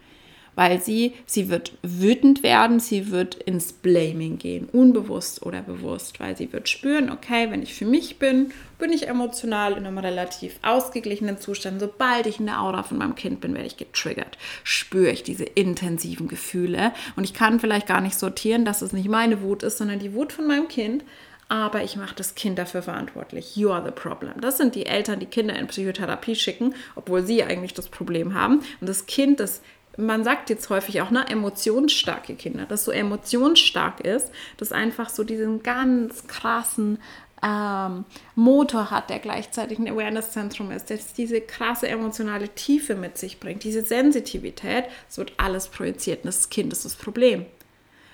weil sie, sie wird wütend werden, sie wird ins Blaming gehen, unbewusst oder bewusst, weil sie wird spüren, okay, wenn ich für mich bin, bin ich emotional in einem relativ ausgeglichenen Zustand. Sobald ich in der Aura von meinem Kind bin, werde ich getriggert, spüre ich diese intensiven Gefühle und ich kann vielleicht gar nicht sortieren, dass es nicht meine Wut ist, sondern die Wut von meinem Kind aber ich mache das Kind dafür verantwortlich. You are the problem. Das sind die Eltern, die Kinder in Psychotherapie schicken, obwohl sie eigentlich das Problem haben. Und das Kind, das man sagt jetzt häufig auch, ne, emotionsstarke Kinder, dass so emotionsstark ist, dass einfach so diesen ganz krassen ähm, Motor hat, der gleichzeitig ein Awareness-Zentrum ist, der diese krasse emotionale Tiefe mit sich bringt, diese Sensitivität, es wird alles projiziert und das Kind ist das Problem.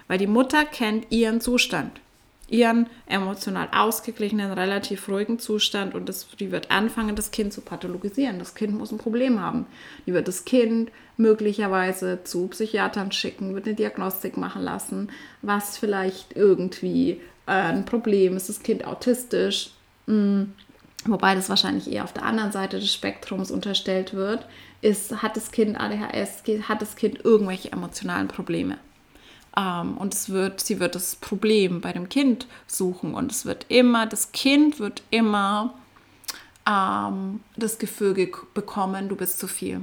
Weil die Mutter kennt ihren Zustand ihren emotional ausgeglichenen, relativ ruhigen Zustand und das, die wird anfangen, das Kind zu pathologisieren. Das Kind muss ein Problem haben. Die wird das Kind möglicherweise zu Psychiatern schicken, wird eine Diagnostik machen lassen, was vielleicht irgendwie äh, ein Problem ist. Das Kind autistisch, mh, wobei das wahrscheinlich eher auf der anderen Seite des Spektrums unterstellt wird, ist, hat das Kind ADHS, hat das Kind irgendwelche emotionalen Probleme. Ähm, und es wird, sie wird das Problem bei dem Kind suchen und es wird immer, das Kind wird immer ähm, das Gefühl bekommen, du bist zu viel.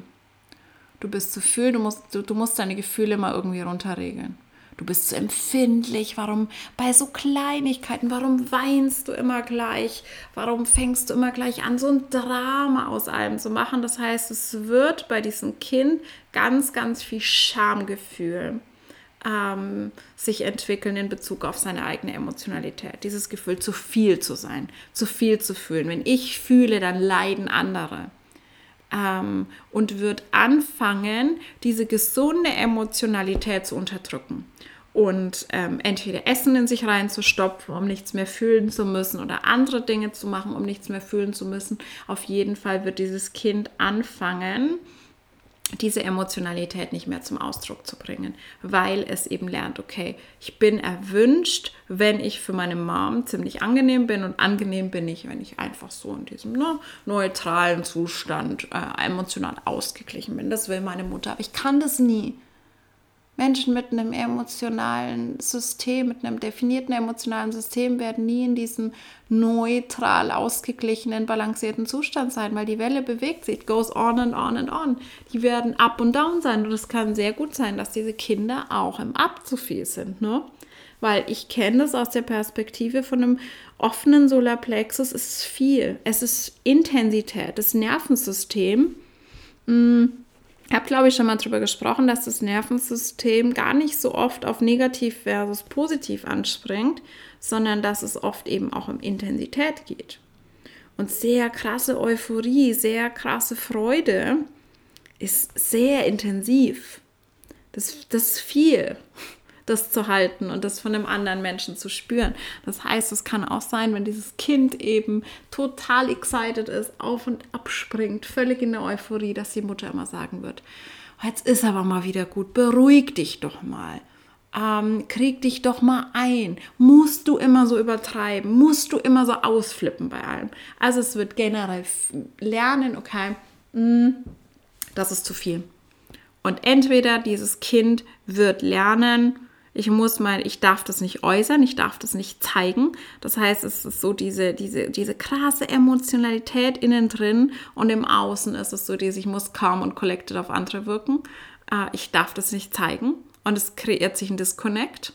Du bist zu viel, du musst, du, du musst deine Gefühle mal irgendwie runterregeln. Du bist zu empfindlich. Warum bei so Kleinigkeiten? Warum weinst du immer gleich? Warum fängst du immer gleich an, so ein Drama aus allem zu machen? Das heißt, es wird bei diesem Kind ganz, ganz viel Schamgefühl ähm, sich entwickeln in Bezug auf seine eigene Emotionalität. Dieses Gefühl, zu viel zu sein, zu viel zu fühlen. Wenn ich fühle, dann leiden andere. Ähm, und wird anfangen, diese gesunde Emotionalität zu unterdrücken und ähm, entweder Essen in sich reinzustopfen, um nichts mehr fühlen zu müssen oder andere Dinge zu machen, um nichts mehr fühlen zu müssen. Auf jeden Fall wird dieses Kind anfangen, diese Emotionalität nicht mehr zum Ausdruck zu bringen, weil es eben lernt, okay, ich bin erwünscht, wenn ich für meine Mom ziemlich angenehm bin und angenehm bin ich, wenn ich einfach so in diesem ne, neutralen Zustand äh, emotional ausgeglichen bin. Das will meine Mutter, aber ich kann das nie. Menschen mit einem emotionalen System, mit einem definierten emotionalen System werden nie in diesem neutral ausgeglichenen, balancierten Zustand sein, weil die Welle bewegt sich, goes on and on and on. Die werden up und down sein und es kann sehr gut sein, dass diese Kinder auch im Up zu viel sind, ne? Weil ich kenne das aus der Perspektive von einem offenen Solarplexus, es ist viel, es ist Intensität, das Nervensystem. Mh, mm, habe, glaube ich, schon mal darüber gesprochen, dass das Nervensystem gar nicht so oft auf negativ versus positiv anspringt, sondern dass es oft eben auch um Intensität geht. Und sehr krasse Euphorie, sehr krasse Freude ist sehr intensiv. Das, das ist viel das zu halten und das von einem anderen Menschen zu spüren. Das heißt, es kann auch sein, wenn dieses Kind eben total excited ist, auf und abspringt, völlig in der Euphorie, dass die Mutter immer sagen wird, jetzt ist aber mal wieder gut, beruhig dich doch mal. Ähm, krieg dich doch mal ein. Musst du immer so übertreiben? Musst du immer so ausflippen bei allem? Also es wird generell lernen, okay, mh, mm, das ist zu viel. Und entweder dieses Kind wird lernen, ich muss mal, ich darf das nicht äußern, ich darf das nicht zeigen. Das heißt, es ist so diese, diese, diese krasse Emotionalität innen drin und im Außen ist es so, dass ich muss calm und collected auf andere wirken. Äh, ich darf das nicht zeigen und es kreiert sich ein Disconnect.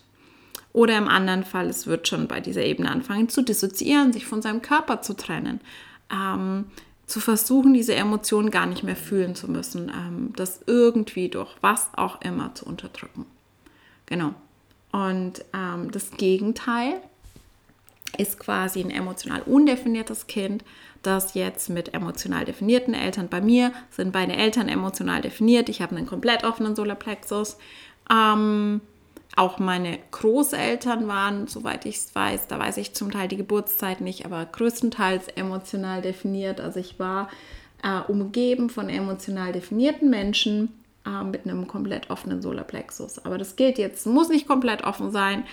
Oder im anderen Fall, es wird schon bei dieser Ebene anfangen zu dissoziieren, sich von seinem Körper zu trennen. Ähm, zu versuchen, diese Emotionen gar nicht mehr fühlen zu müssen, ähm, das irgendwie durch was auch immer zu unterdrücken. Genau. Und ähm, das Gegenteil ist quasi ein emotional undefiniertes Kind, das jetzt mit emotional definierten Eltern bei mir sind beide Eltern emotional definiert. Ich habe einen komplett offenen Solarplexus. Ähm, auch meine Großeltern waren, soweit ich es weiß, da weiß ich zum Teil die Geburtszeit nicht, aber größtenteils emotional definiert. Also ich war äh, umgeben von emotional definierten Menschen äh, mit einem komplett offenen Solarplexus. Aber das gilt jetzt, muss nicht komplett offen sein.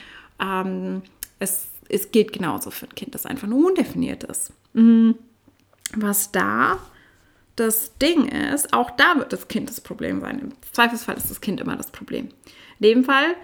Ähm, es, es gilt genauso für ein Kind, das einfach nur undefiniert ist. Mhm. Was da das Ding ist, auch da wird das Kind das Problem sein. Im Zweifelsfall ist das Kind immer das Problem. In dem Fall,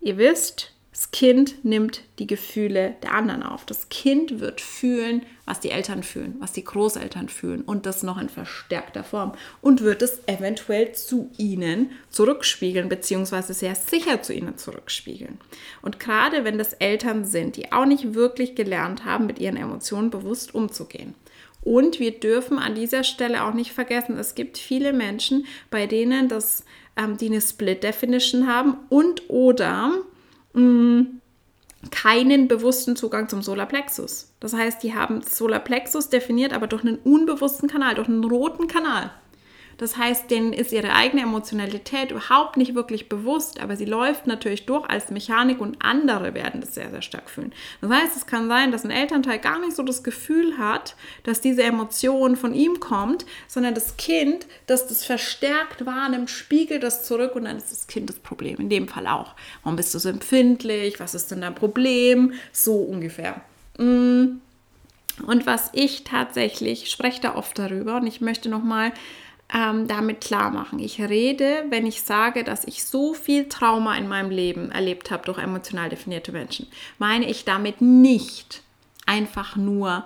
ihr wisst, das Kind nimmt die Gefühle der anderen auf. Das Kind wird fühlen, was die Eltern fühlen, was die Großeltern fühlen und das noch in verstärkter Form und wird es eventuell zu ihnen zurückspiegeln, beziehungsweise sehr sicher zu ihnen zurückspiegeln. Und gerade wenn das Eltern sind, die auch nicht wirklich gelernt haben, mit ihren Emotionen bewusst umzugehen. Und wir dürfen an dieser Stelle auch nicht vergessen, es gibt viele Menschen, bei denen das, ähm, die eine Split Definition haben und oder mh, keinen bewussten Zugang zum Solarplexus. Das heißt, die haben Solarplexus definiert, aber durch einen unbewussten Kanal, durch einen roten Kanal. Das heißt, denen ist ihre eigene Emotionalität überhaupt nicht wirklich bewusst, aber sie läuft natürlich durch als Mechanik und andere werden das sehr, sehr stark fühlen. Das heißt, es kann sein, dass ein Elternteil gar nicht so das Gefühl hat, dass diese Emotion von ihm kommt, sondern das Kind, das das verstärkt wahrnimmt, spiegelt das zurück und dann ist das Kind das Problem. In dem Fall auch. Warum bist du so empfindlich? Was ist denn dein Problem? So ungefähr. Mm. Und was ich tatsächlich, ich spreche da oft darüber und ich möchte nochmal ähm, damit klar machen. Ich rede, wenn ich sage, dass ich so viel Trauma in meinem Leben erlebt habe durch emotional definierte Menschen, meine ich damit nicht einfach nur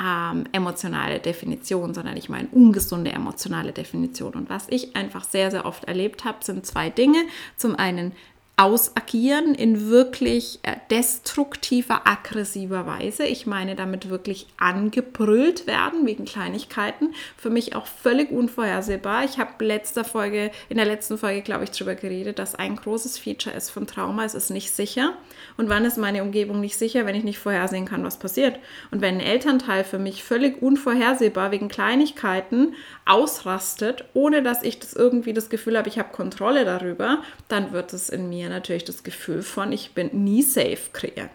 ähm, emotionale Definition, sondern ich meine ungesunde emotionale Definition. Und was ich einfach sehr, sehr oft erlebt habe, sind zwei Dinge. Zum einen ausagieren in wirklich äh, destruktiver, aggressiver Weise. Ich meine damit wirklich angebrüllt werden wegen Kleinigkeiten. Für mich auch völlig unvorhersehbar. Ich habe in der letzten Folge, glaube ich, darüber geredet, dass ein großes Feature ist von Trauma, es ist nicht sicher. Und wann ist meine Umgebung nicht sicher, wenn ich nicht vorhersehen kann, was passiert? Und wenn ein Elternteil für mich völlig unvorhersehbar wegen Kleinigkeiten ausrastet, ohne dass ich das irgendwie das Gefühl habe, ich habe Kontrolle darüber, dann wird es in mir natürlich das Gefühl von, ich bin nie safe kreieren.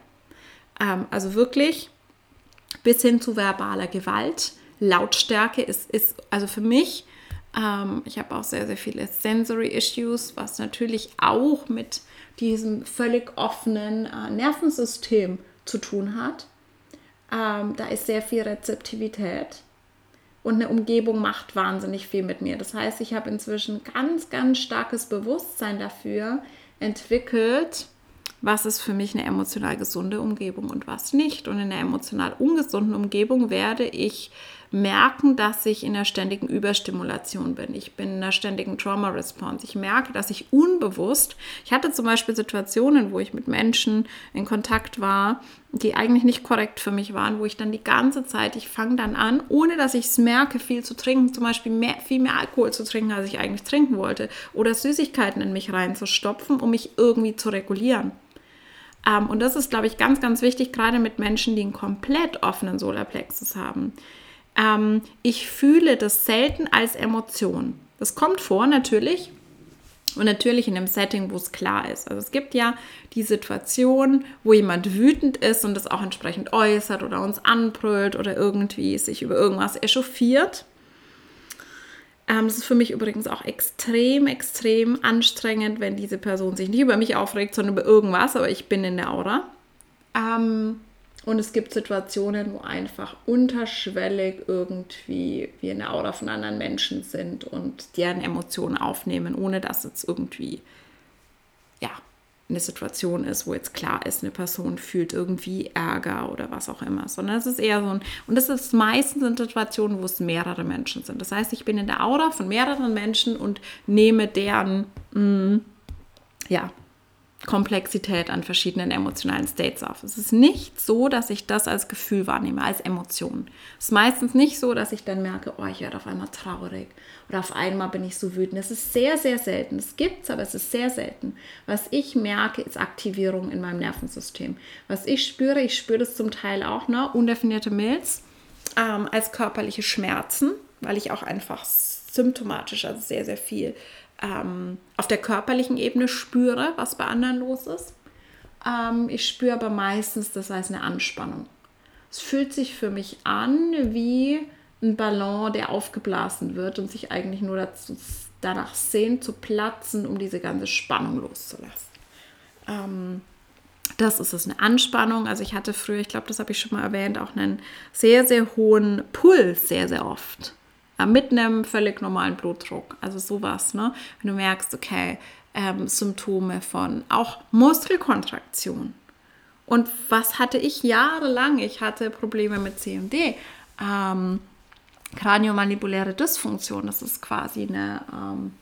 Ähm, also wirklich bis hin zu verbaler Gewalt, Lautstärke ist, ist also für mich Ähm, ich habe auch sehr, sehr viele Sensory Issues, was natürlich auch mit diesem völlig offenen äh, Nervensystem zu tun hat. Ähm, da ist sehr viel Rezeptivität und eine Umgebung macht wahnsinnig viel mit mir. Das heißt, ich habe inzwischen ganz, ganz starkes Bewusstsein dafür entwickelt, was ist für mich eine emotional gesunde Umgebung und was nicht. Und in einer emotional ungesunden Umgebung werde ich merken, dass ich in einer ständigen Überstimulation bin. Ich bin in einer ständigen Trauma-Response. Ich merke, dass ich unbewusst, ich hatte zum Beispiel Situationen, wo ich mit Menschen in Kontakt war, die eigentlich nicht korrekt für mich waren, wo ich dann die ganze Zeit, ich fange dann an, ohne dass ich es merke, viel zu trinken, zum Beispiel mehr, viel mehr Alkohol zu trinken, als ich eigentlich trinken wollte, oder Süßigkeiten in mich reinzustopfen, um mich irgendwie zu regulieren. Ähm, und das ist, glaube ich, ganz, ganz wichtig, gerade mit Menschen, die einen komplett offenen Solarplexus haben. Ähm, ich fühle das selten als Emotion. Das kommt vor, natürlich. Und natürlich in einem Setting, wo es klar ist. Also es gibt ja die Situation, wo jemand wütend ist und das auch entsprechend äußert oder uns anbrüllt oder irgendwie sich über irgendwas echauffiert. Ähm, das ist für mich übrigens auch extrem, extrem anstrengend, wenn diese Person sich nicht über mich aufregt, sondern über irgendwas, aber ich bin in der Aura. Ähm, und es gibt Situationen, wo einfach unterschwellig irgendwie wir in der Aura von anderen Menschen sind und deren Emotionen aufnehmen, ohne dass es irgendwie, ja, eine Situation ist, wo jetzt klar ist, eine Person fühlt irgendwie Ärger oder was auch immer, sondern es ist eher so ein, und das ist meistens in Situationen, wo es mehrere Menschen sind. Das heißt, ich bin in der Aura von mehreren Menschen und nehme deren, mh, mm, ja, Komplexität an verschiedenen emotionalen States auf. Es ist nicht so, dass ich das als Gefühl wahrnehme, als Emotion. Es ist meistens nicht so, dass ich dann merke, oh, ich werde auf einmal traurig oder auf einmal bin ich so wütend. Es ist sehr, sehr selten. Es gibt es, aber es ist sehr selten. Was ich merke, ist Aktivierung in meinem Nervensystem. Was ich spüre, ich spüre das zum Teil auch, ne, undefinierte Milz ähm, als körperliche Schmerzen, weil ich auch einfach symptomatisch, also sehr, sehr viel ähm, auf der körperlichen Ebene spüre, was bei anderen los ist. Ähm, ich spüre aber meistens das als eine Anspannung. Es fühlt sich für mich an wie ein Ballon, der aufgeblasen wird und sich eigentlich nur dazu, danach sehnt zu platzen, um diese ganze Spannung loszulassen. Ähm, das ist es, eine Anspannung. Also ich hatte früher, ich glaube, das habe ich schon mal erwähnt, auch einen sehr, sehr hohen Puls, sehr, sehr oft mit einem völlig normalen Blutdruck. Also sowas, ne? Wenn du merkst, okay, ähm, Symptome von auch Muskelkontraktion. Und was hatte ich jahrelang? Ich hatte Probleme mit CMD. Ähm, Kraniomandibuläre Dysfunktion, das ist quasi eine ähm,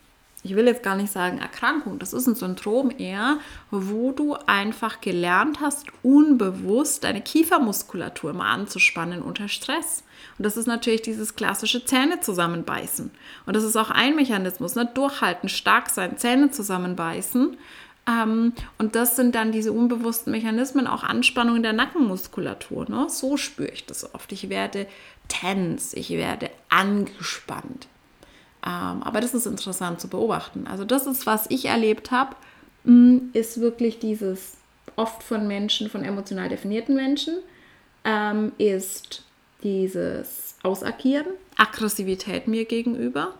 ich will jetzt gar nicht sagen Erkrankung, das ist ein Syndrom eher, wo du einfach gelernt hast, unbewusst deine Kiefermuskulatur mal anzuspannen unter Stress. Und das ist natürlich dieses klassische Zähne zusammenbeißen. Und das ist auch ein Mechanismus, ne? durchhalten, stark sein, Zähne zusammenbeißen. Ähm, und das sind dann diese unbewussten Mechanismen, auch Anspannung der Nackenmuskulatur. Ne? So spüre ich das oft. Ich werde tens, ich werde angespannt. Ähm, aber das ist interessant zu beobachten. Also das ist, was ich erlebt habe, mm, ist wirklich dieses oft von Menschen, von emotional definierten Menschen, ähm, ist dieses Ausagieren, Aggressivität mir gegenüber,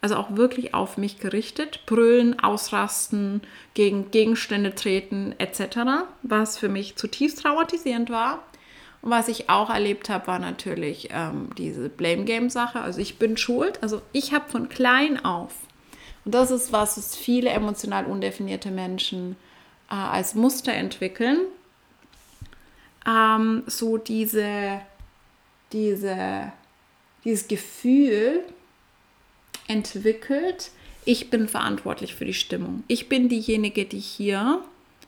also auch wirklich auf mich gerichtet, brüllen, ausrasten, gegen Gegenstände treten etc., was für mich zutiefst traumatisierend war. Und was ich auch erlebt habe, war natürlich ähm, diese Blame Game Sache. Also ich bin schuld. Also ich habe von klein auf, und das ist was, was viele emotional undefinierte Menschen äh, als Muster entwickeln, ähm, so diese, diese, dieses Gefühl entwickelt, ich bin verantwortlich für die Stimmung. Ich bin diejenige, die hier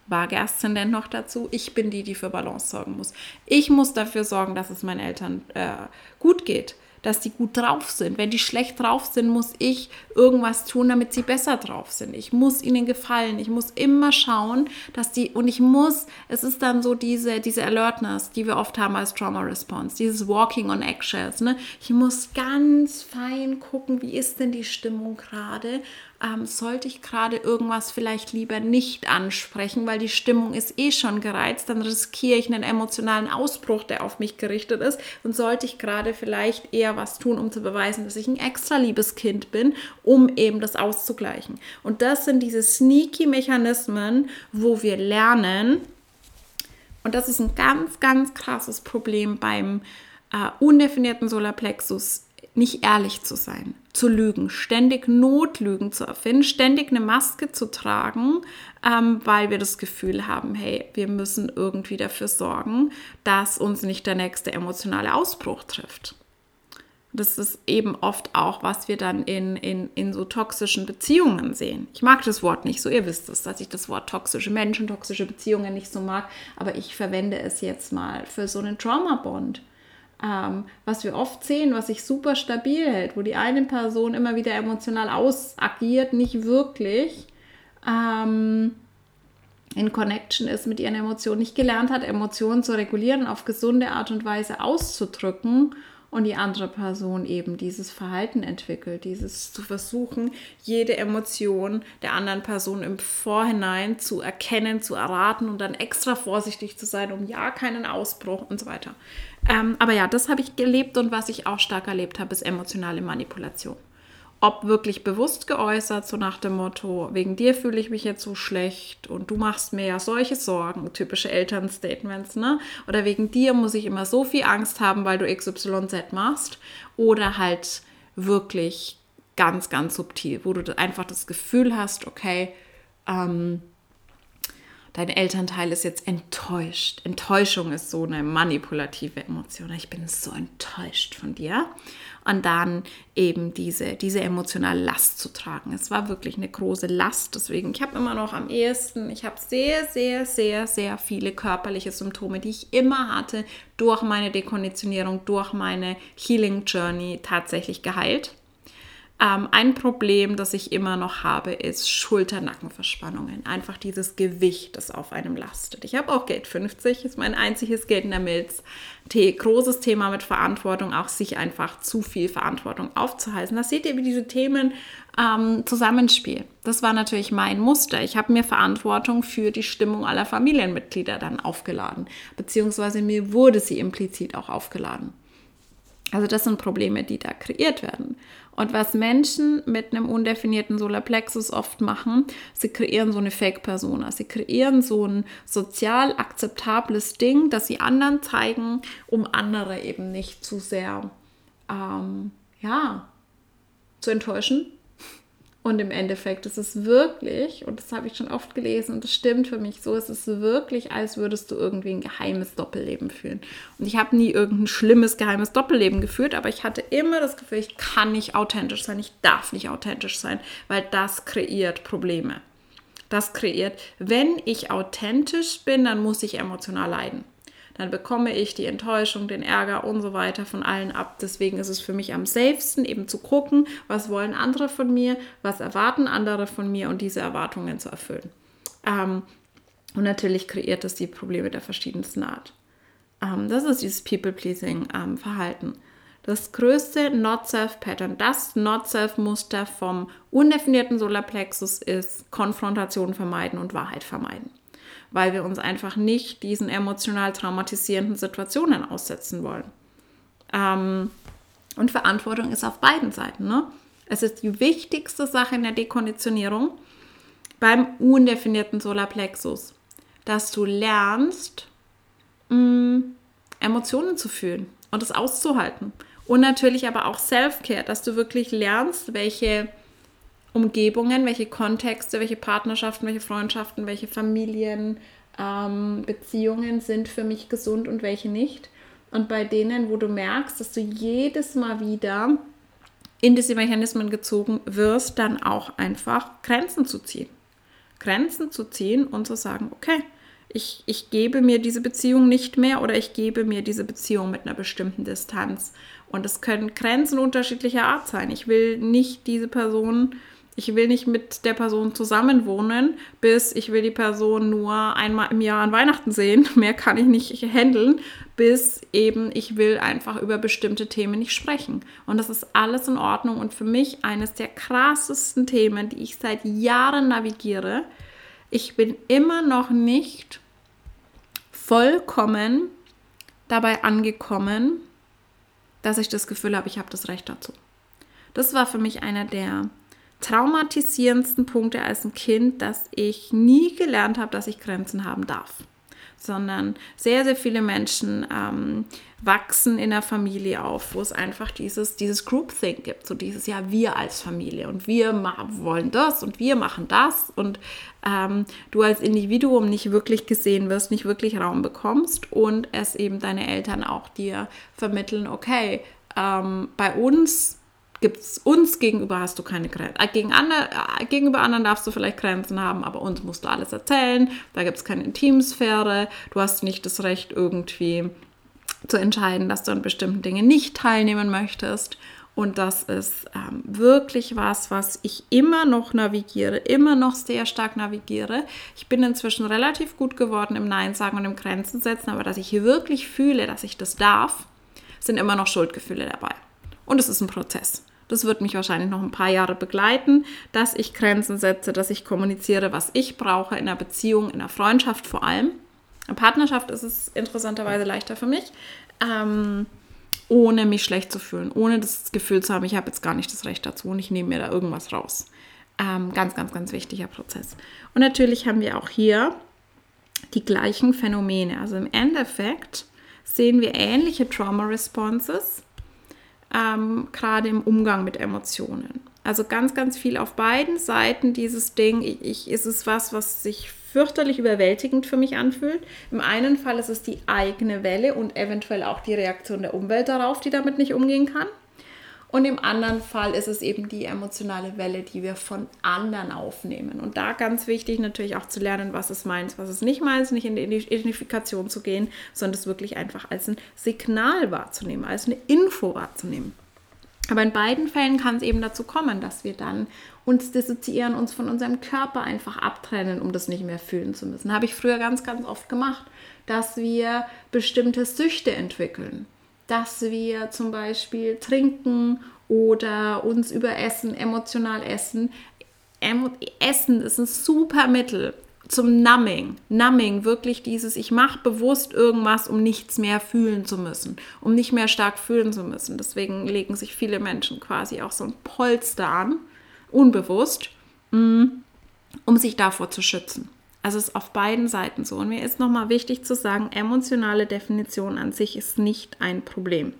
Waage-Aszendent noch dazu. Ich bin die, die für Balance sorgen muss. Ich muss dafür sorgen, dass es meinen Eltern äh, gut geht dass die gut drauf sind. Wenn die schlecht drauf sind, muss ich irgendwas tun, damit sie besser drauf sind. Ich muss ihnen gefallen. Ich muss immer schauen, dass die, und ich muss, es ist dann so diese, diese Alertness, die wir oft haben als Trauma Response, dieses Walking on Eggshells. Ne? Ich muss ganz fein gucken, wie ist denn die Stimmung gerade? Ähm, sollte ich gerade irgendwas vielleicht lieber nicht ansprechen, weil die Stimmung ist eh schon gereizt, dann riskiere ich einen emotionalen Ausbruch, der auf mich gerichtet ist. Und sollte ich gerade vielleicht eher was tun, um zu beweisen, dass ich ein extra liebes Kind bin, um eben das auszugleichen. Und das sind diese sneaky Mechanismen, wo wir lernen, und das ist ein ganz, ganz krasses Problem beim äh, undefinierten Solarplexus, nicht ehrlich zu sein, zu lügen, ständig Notlügen zu erfinden, ständig eine Maske zu tragen, ähm, weil wir das Gefühl haben, hey, wir müssen irgendwie dafür sorgen, dass uns nicht der nächste emotionale Ausbruch trifft. Das ist eben oft auch, was wir dann in, in, in so toxischen Beziehungen sehen. Ich mag das Wort nicht so, ihr wisst es, dass ich das Wort toxische Menschen, toxische Beziehungen nicht so mag, aber ich verwende es jetzt mal für so einen Trauma-Bond. Ähm, was wir oft sehen, was sich super stabil hält, wo die eine Person immer wieder emotional ausagiert, nicht wirklich ähm, in Connection ist mit ihren Emotionen, nicht gelernt hat, Emotionen zu regulieren, auf gesunde Art und Weise auszudrücken und die andere Person eben dieses Verhalten entwickelt, dieses zu versuchen, jede Emotion der anderen Person im Vorhinein zu erkennen, zu erraten und dann extra vorsichtig zu sein, um ja keinen Ausbruch und so weiter. Ähm, aber ja, das habe ich gelebt und was ich auch stark erlebt habe, ist emotionale Manipulation ob wirklich bewusst geäußert, so nach dem Motto, wegen dir fühle ich mich jetzt so schlecht und du machst mir ja solche Sorgen, typische Elternstatements, ne? Oder wegen dir muss ich immer so viel Angst haben, weil du XYZ machst. Oder halt wirklich ganz, ganz subtil, wo du einfach das Gefühl hast, okay, ähm, dein Elternteil ist jetzt enttäuscht. Enttäuschung ist so eine manipulative Emotion. Ich bin so enttäuscht von dir. Und dann eben diese, diese emotionale Last zu tragen. Es war wirklich eine große Last. Deswegen, ich habe immer noch am ehesten, ich habe sehr, sehr, sehr, sehr viele körperliche Symptome, die ich immer hatte, durch meine Dekonditionierung, durch meine Healing Journey tatsächlich geheilt. Ähm, ein Problem, das ich immer noch habe, ist Schulter-Nackenverspannungen. Einfach dieses Gewicht, das auf einem lastet. Ich habe auch Geld 50, ist mein einziges Geld in der Milz. Großes Thema mit Verantwortung, auch sich einfach zu viel Verantwortung aufzuhalten. Da seht ihr, wie diese Themen ähm, zusammenspielen. Das war natürlich mein Muster. Ich habe mir Verantwortung für die Stimmung aller Familienmitglieder dann aufgeladen, beziehungsweise mir wurde sie implizit auch aufgeladen. Also das sind Probleme, die da kreiert werden. Und was Menschen mit einem undefinierten Solarplexus oft machen, sie kreieren so eine Fake-Persona. Sie kreieren so ein sozial akzeptables Ding, das sie anderen zeigen, um andere eben nicht zu sehr, ähm, ja, zu enttäuschen und im Endeffekt ist es wirklich, und das habe ich schon oft gelesen und das stimmt für mich so, es ist wirklich, als würdest du irgendwie ein geheimes Doppelleben führen. Und ich habe nie irgendein schlimmes geheimes Doppelleben geführt, aber ich hatte immer das Gefühl, ich kann nicht authentisch sein, ich darf nicht authentisch sein, weil das kreiert Probleme. Das kreiert, wenn ich authentisch bin, dann muss ich emotional leiden dann bekomme ich die Enttäuschung, den Ärger und so weiter von allen ab. Deswegen ist es für mich am safesten, eben zu gucken, was wollen andere von mir, was erwarten andere von mir und diese Erwartungen zu erfüllen. Ähm, und natürlich kreiert das die Probleme der verschiedensten Art. Ähm, das ist dieses People-Pleasing-Verhalten. Ähm, das größte Not-Self-Pattern, das Not-Self-Muster vom undefinierten Solarplexus ist Konfrontation vermeiden und Wahrheit vermeiden weil wir uns einfach nicht diesen emotional traumatisierenden Situationen aussetzen wollen. Ähm, und Verantwortung ist auf beiden Seiten. Ne? Es ist die wichtigste Sache in der Dekonditionierung beim undefinierten Solarplexus, dass du lernst, mh, mm, Emotionen zu fühlen und es auszuhalten. Und natürlich aber auch Self-Care, dass du wirklich lernst, welche Umgebungen, welche Kontexte, welche Partnerschaften, welche Freundschaften, welche Familien, ähm, Beziehungen sind für mich gesund und welche nicht. Und bei denen, wo du merkst, dass du jedes Mal wieder in diese Mechanismen gezogen wirst, dann auch einfach Grenzen zu ziehen. Grenzen zu ziehen und zu sagen, okay, ich, ich gebe mir diese Beziehung nicht mehr oder ich gebe mir diese Beziehung mit einer bestimmten Distanz. Und es können Grenzen unterschiedlicher Art sein. Ich will nicht diese Person ich will nicht mit der Person zusammenwohnen, bis ich will die Person nur einmal im Jahr an Weihnachten sehen. Mehr kann ich nicht handeln, bis eben ich will einfach über bestimmte Themen nicht sprechen. Und das ist alles in Ordnung und für mich eines der krassesten Themen, die ich seit Jahren navigiere. Ich bin immer noch nicht vollkommen dabei angekommen, dass ich das Gefühl habe, ich habe das Recht dazu. Das war für mich einer der traumatisierendsten Punkte als ein Kind, dass ich nie gelernt habe, dass ich Grenzen haben darf. Sondern sehr, sehr viele Menschen ähm, wachsen in einer Familie auf, wo es einfach dieses, dieses Groupthink gibt. So dieses, ja, wir als Familie und wir wollen das und wir machen das und ähm, du als Individuum nicht wirklich gesehen wirst, nicht wirklich Raum bekommst und es eben deine Eltern auch dir vermitteln, okay, ähm, bei uns gibt es uns gegenüber hast du keine Grenzen. Äh, gegen andere, äh, gegenüber anderen darfst du vielleicht Grenzen haben, aber uns musst du alles erzählen. Da gibt es keine Intimsphäre. Du hast nicht das Recht, irgendwie zu entscheiden, dass du an bestimmten Dingen nicht teilnehmen möchtest. Und das ist ähm, wirklich was, was ich immer noch navigiere, immer noch sehr stark navigiere. Ich bin inzwischen relativ gut geworden im Nein sagen und im Grenzen setzen, aber dass ich hier wirklich fühle, dass ich das darf, sind immer noch Schuldgefühle dabei. Und es ist ein Prozess. Das wird mich wahrscheinlich noch ein paar Jahre begleiten, dass ich Grenzen setze, dass ich kommuniziere, was ich brauche in einer Beziehung, in einer Freundschaft vor allem. In Partnerschaft ist es interessanterweise leichter für mich, ähm, ohne mich schlecht zu fühlen, ohne das Gefühl zu haben, ich habe jetzt gar nicht das Recht dazu und ich nehme mir da irgendwas raus. Ähm, ganz, ganz, ganz wichtiger Prozess. Und natürlich haben wir auch hier die gleichen Phänomene. Also im Endeffekt sehen wir ähnliche Trauma Responses ähm, gerade im Umgang mit Emotionen. Also ganz, ganz viel auf beiden Seiten dieses Ding. Ich, ich, ist es was, was sich fürchterlich überwältigend für mich anfühlt. Im einen Fall ist es die eigene Welle und eventuell auch die Reaktion der Umwelt darauf, die damit nicht umgehen kann. Und im anderen Fall ist es eben die emotionale Welle, die wir von anderen aufnehmen. Und da ganz wichtig natürlich auch zu lernen, was es meint, was es nicht meint, nicht in die Identifikation zu gehen, sondern es wirklich einfach als ein Signal wahrzunehmen, als eine Info wahrzunehmen. Aber in beiden Fällen kann es eben dazu kommen, dass wir dann uns dissoziieren, uns von unserem Körper einfach abtrennen, um das nicht mehr fühlen zu müssen. Habe ich früher ganz, ganz oft gemacht, dass wir bestimmte Süchte entwickeln dass wir zum Beispiel trinken oder uns überessen, emotional essen. Essen ist ein super Mittel zum Numbing. Numbing, wirklich dieses, ich mache bewusst irgendwas, um nichts mehr fühlen zu müssen, um nicht mehr stark fühlen zu müssen. Deswegen legen sich viele Menschen quasi auch so ein Polster an, unbewusst, mm, um sich davor zu schützen. Also es ist auf beiden Seiten so. Und mir ist nochmal wichtig zu sagen, emotionale Definition an sich ist nicht ein Problem.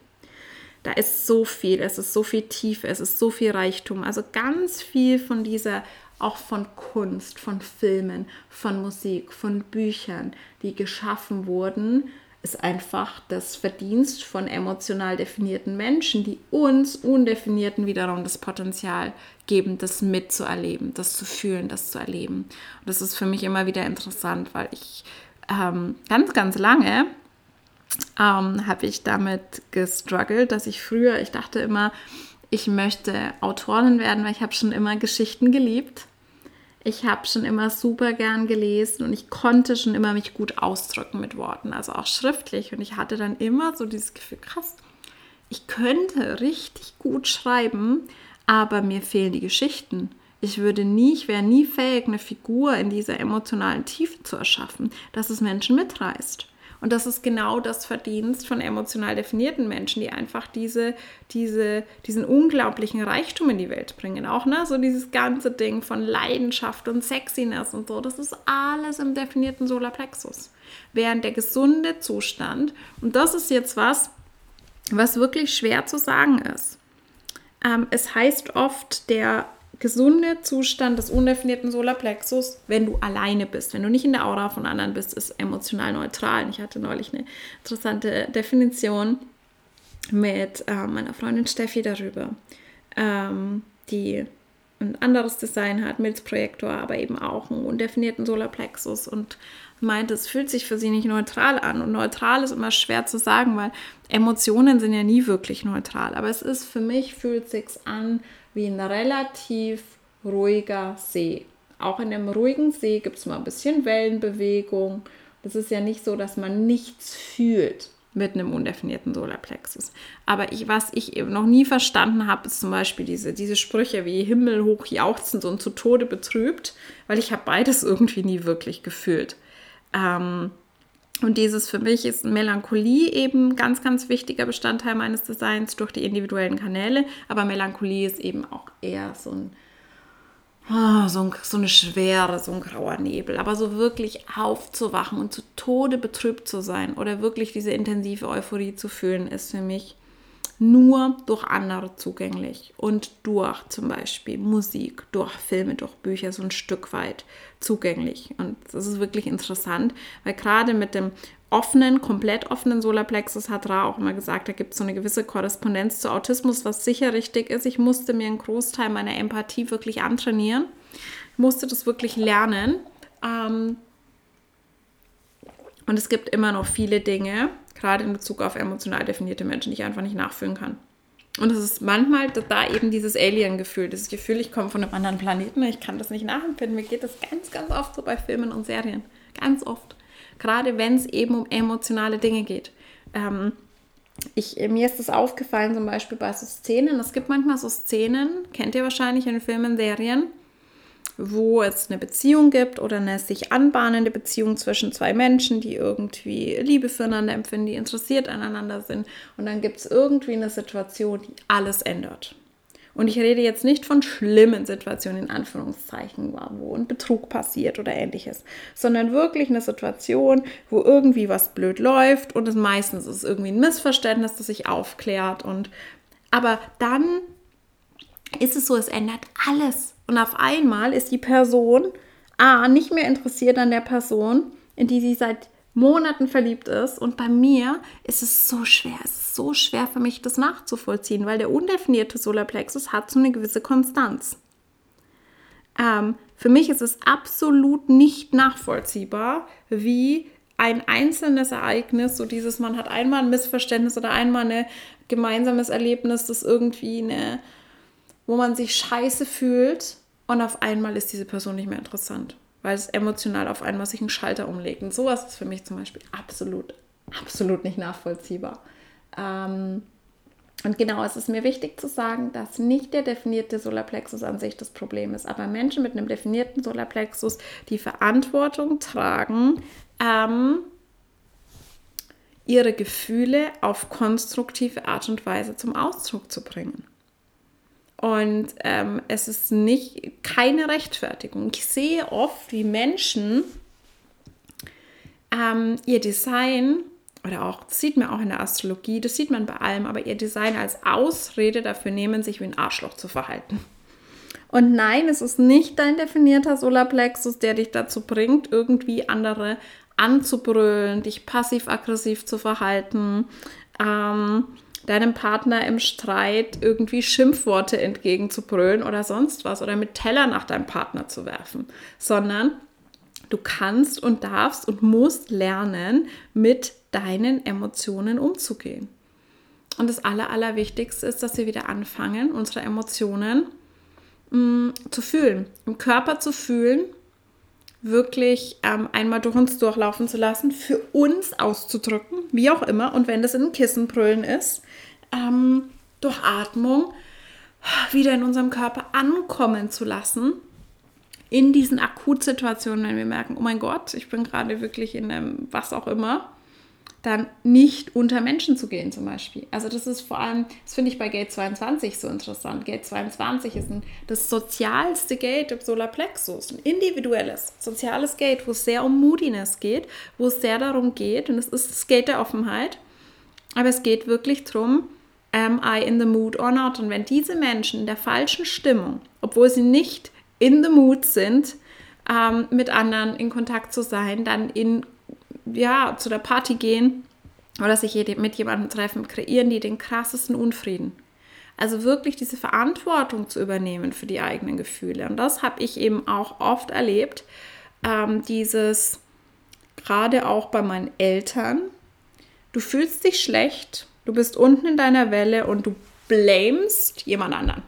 Da ist so viel, es ist so viel Tiefe, es ist so viel Reichtum. Also ganz viel von dieser, auch von Kunst, von Filmen, von Musik, von Büchern, die geschaffen wurden, ist einfach das Verdienst von emotional definierten Menschen, die uns Undefinierten wiederum das Potenzial geben, das mitzuerleben, das zu fühlen, das zu erleben. Und das ist für mich immer wieder interessant, weil ich ähm, ganz, ganz lange ähm, habe ich damit gestruggelt, dass ich früher, ich dachte immer, ich möchte Autorin werden, weil ich habe schon immer Geschichten geliebt ich habe schon immer super gern gelesen und ich konnte schon immer mich gut ausdrücken mit Worten, also auch schriftlich. Und ich hatte dann immer so dieses Gefühl, krass, ich könnte richtig gut schreiben, aber mir fehlen die Geschichten. Ich würde nie, ich wäre nie fähig, eine Figur in dieser emotionalen Tiefe zu erschaffen, dass es Menschen mitreißt. Und das ist genau das Verdienst von emotional definierten Menschen, die einfach diese, diese, diesen unglaublichen Reichtum in die Welt bringen. Auch ne, so dieses ganze Ding von Leidenschaft und Sexiness und so, das ist alles im definierten Solarplexus. Während der gesunde Zustand, und das ist jetzt was, was wirklich schwer zu sagen ist. Ähm, es heißt oft, der gesunde Zustand des undefinierten Solarplexus, wenn du alleine bist, wenn du nicht in der Aura von anderen bist, ist emotional neutral. Ich hatte neulich eine interessante Definition mit äh, meiner Freundin Steffi darüber, ähm, die ein anderes Design hat, Milzprojektor, aber eben auch einen undefinierten Solarplexus und meinte, es fühlt sich für sie nicht neutral an. Und neutral ist immer schwer zu sagen, weil Emotionen sind ja nie wirklich neutral. Aber es ist für mich, fühlt sich an wie ein relativ ruhiger See. Auch in einem ruhigen See gibt es mal ein bisschen Wellenbewegung. Das ist ja nicht so, dass man nichts fühlt mit einem undefinierten Solarplexus. Aber ich, was ich eben noch nie verstanden habe, ist zum Beispiel diese, diese Sprüche wie Himmel hoch jauchzend und zu Tode betrübt, weil ich habe beides irgendwie nie wirklich gefühlt. Ähm, Und dieses für mich ist Melancholie eben ganz, ganz wichtiger Bestandteil meines Designs durch die individuellen Kanäle. Aber Melancholie ist eben auch eher so ein, oh, so, ein, so eine Schwere, so ein grauer Nebel. Aber so wirklich aufzuwachen und zu Tode betrübt zu sein oder wirklich diese intensive Euphorie zu fühlen, ist für mich nur durch andere zugänglich und durch zum Beispiel Musik, durch Filme, durch Bücher so ein Stück weit zugänglich. Und das ist wirklich interessant, weil gerade mit dem offenen, komplett offenen Solarplexus hat Ra auch immer gesagt, da gibt es so eine gewisse Korrespondenz zu Autismus, was sicher richtig ist. Ich musste mir einen Großteil meiner Empathie wirklich antrainieren, musste das wirklich lernen. Ähm, und es gibt immer noch viele Dinge, gerade in Bezug auf emotional definierte Menschen, die ich einfach nicht nachfühlen kann. Und es ist manchmal da eben dieses Alien-Gefühl, dieses Gefühl, ich komme von einem anderen Planeten, ich kann das nicht nachempfinden. Mir geht das ganz, ganz oft so bei Filmen und Serien. Ganz oft. Gerade wenn es eben um emotionale Dinge geht. Ähm, ich, mir ist das aufgefallen, zum Beispiel bei so Szenen. Es gibt manchmal so Szenen, kennt ihr wahrscheinlich in Filmen, Serien, wo es eine Beziehung gibt oder eine sich anbahnende Beziehung zwischen zwei Menschen, die irgendwie Liebe füreinander empfinden, die interessiert aneinander sind. Und dann gibt es irgendwie eine Situation, die alles ändert. Und ich rede jetzt nicht von schlimmen Situationen in Anführungszeichen, wo ein Betrug passiert oder ähnliches, sondern wirklich eine Situation, wo irgendwie was blöd läuft und es meistens ist irgendwie ein Missverständnis, das sich aufklärt und aber dann ist es so, es ändert alles. Und auf einmal ist die Person A nicht mehr interessiert an der Person, in die sie seit Monaten verliebt ist. Und bei mir ist es so schwer, es ist so schwer für mich, das nachzuvollziehen, weil der undefinierte Solarplexus hat so eine gewisse Konstanz. Ähm, für mich ist es absolut nicht nachvollziehbar, wie ein einzelnes Ereignis, so dieses, man hat einmal ein Missverständnis oder einmal ein gemeinsames Erlebnis, das irgendwie eine wo man sich scheiße fühlt und auf einmal ist diese Person nicht mehr interessant, weil es emotional auf einmal sich einen Schalter umlegt. Und sowas ist für mich zum Beispiel absolut, absolut nicht nachvollziehbar. Ähm, und genau, es ist mir wichtig zu sagen, dass nicht der definierte Solarplexus an sich das Problem ist, aber Menschen mit einem definierten Solarplexus die Verantwortung tragen, ähm, ihre Gefühle auf konstruktive Art und Weise zum Ausdruck zu bringen. Und ähm, es ist nicht keine Rechtfertigung. Ich sehe oft, wie Menschen ähm, ihr Design oder auch, sieht man auch in der Astrologie, das sieht man bei allem, aber ihr Design als Ausrede dafür nehmen, sich wie ein Arschloch zu verhalten. Und nein, es ist nicht dein definierter Solarplexus, der dich dazu bringt, irgendwie andere anzubrüllen, dich passiv-aggressiv zu verhalten. Ähm, deinem Partner im Streit irgendwie Schimpfworte entgegenzubrüllen oder sonst was oder mit Teller nach deinem Partner zu werfen, sondern du kannst und darfst und musst lernen, mit deinen Emotionen umzugehen. Und das Aller, Allerwichtigste ist, dass wir wieder anfangen, unsere Emotionen mh, mm, zu fühlen, im Körper zu fühlen, wirklich ähm, einmal durch uns durchlaufen zu lassen, für uns auszudrücken, wie auch immer. Und wenn das in Kissenbrüllen ist, ähm, durch Atmung wieder in unserem Körper ankommen zu lassen. In diesen Akutsituationen, wenn wir merken, oh mein Gott, ich bin gerade wirklich in einem was auch immer, dann nicht unter Menschen zu gehen zum Beispiel. Also das ist vor allem, das finde ich bei Gate 22 so interessant. Gate 22 ist ein, das sozialste Gate im Solarplexus, ein individuelles, soziales Gate, wo es sehr um Moodiness geht, wo es sehr darum geht, und es ist das Gate der Offenheit, aber es geht wirklich darum, am I in the mood or not? Und wenn diese Menschen in der falschen Stimmung, obwohl sie nicht in the mood sind, ähm, mit anderen in Kontakt zu sein, dann in ja, zu der Party gehen oder sich mit jemandem treffen, kreieren die den krassesten Unfrieden. Also wirklich diese Verantwortung zu übernehmen für die eigenen Gefühle. Und das habe ich eben auch oft erlebt. Ähm, dieses, gerade auch bei meinen Eltern, du fühlst dich schlecht, du bist unten in deiner Welle und du blamest jemand anderen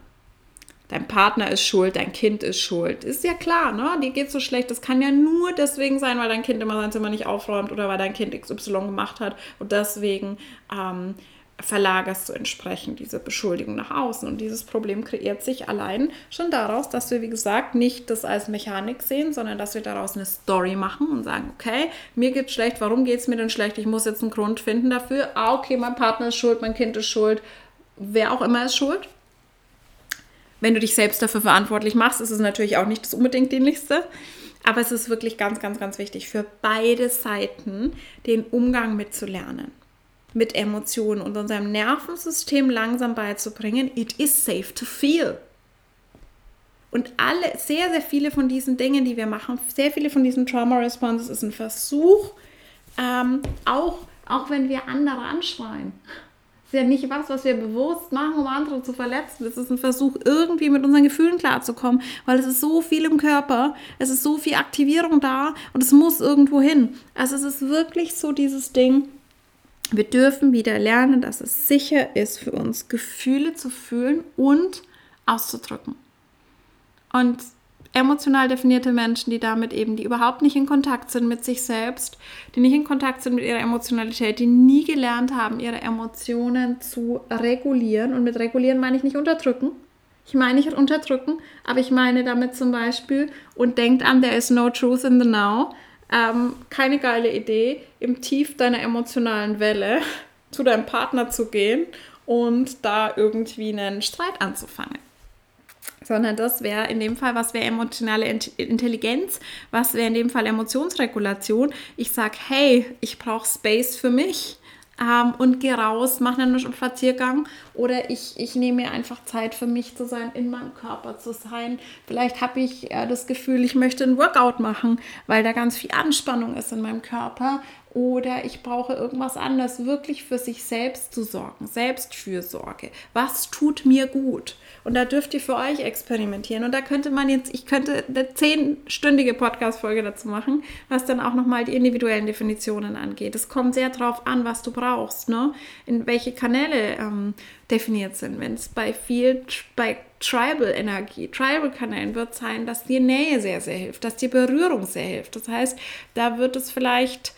dein Partner ist schuld, dein Kind ist schuld. Ist ja klar, ne? Dir geht so schlecht. Das kann ja nur deswegen sein, weil dein Kind immer sein Zimmer nicht aufräumt oder weil dein Kind XY gemacht hat und deswegen ähm, verlagerst du entsprechend diese Beschuldigung nach außen. Und dieses Problem kreiert sich allein schon daraus, dass wir, wie gesagt, nicht das als Mechanik sehen, sondern dass wir daraus eine Story machen und sagen, okay, mir geht's schlecht, warum geht es mir denn schlecht? Ich muss jetzt einen Grund finden dafür. Ah, okay, mein Partner ist schuld, mein Kind ist schuld, wer auch immer ist schuld. Wenn du dich selbst dafür verantwortlich machst, ist es natürlich auch nicht das unbedingt dienlichste. Aber es ist wirklich ganz, ganz, ganz wichtig für beide Seiten, den Umgang mitzulernen mit Emotionen und unserem Nervensystem langsam beizubringen, it is safe to feel. Und alle, sehr, sehr viele von diesen Dingen, die wir machen, sehr viele von diesen Trauma Responses ist ein Versuch, ähm, auch, auch wenn wir andere anschreien. ist ja nicht was, was wir bewusst machen, um andere zu verletzen. Es ist ein Versuch, irgendwie mit unseren Gefühlen klarzukommen, weil es ist so viel im Körper, es ist so viel Aktivierung da und es muss irgendwo hin. Also es ist wirklich so dieses Ding, wir dürfen wieder lernen, dass es sicher ist für uns, Gefühle zu fühlen und auszudrücken. Und emotional definierte Menschen, die damit eben, die überhaupt nicht in Kontakt sind mit sich selbst, die nicht in Kontakt sind mit ihrer Emotionalität, die nie gelernt haben, ihre Emotionen zu regulieren. Und mit regulieren meine ich nicht unterdrücken. Ich meine nicht unterdrücken, aber ich meine damit zum Beispiel, und denkt an, there is no truth in the now, ähm, keine geile Idee, im Tief deiner emotionalen Welle zu deinem Partner zu gehen und da irgendwie einen Streit anzufangen. Sondern das wäre in dem Fall, was wäre emotionale Intelligenz, was wäre in dem Fall Emotionsregulation. Ich sage, hey, ich brauche Space für mich ähm, und gehe raus, mache einen Spaziergang oder ich, ich nehme mir einfach Zeit für mich zu sein, in meinem Körper zu sein. Vielleicht habe ich äh, das Gefühl, ich möchte ein Workout machen, weil da ganz viel Anspannung ist in meinem Körper oder ich brauche irgendwas anderes, wirklich für sich selbst zu sorgen, Selbstfürsorge. Was tut mir gut? Und da dürft ihr für euch experimentieren. Und da könnte man jetzt, ich könnte eine zehnstündige Podcast-Folge dazu machen, was dann auch nochmal die individuellen Definitionen angeht. Es kommt sehr drauf an, was du brauchst, ne? In welche Kanäle ähm, definiert sind. Wenn es bei viel, bei Tribal-Energie, Tribal-Kanälen wird sein, dass dir Nähe sehr, sehr hilft, dass dir Berührung sehr hilft. Das heißt, da wird es vielleicht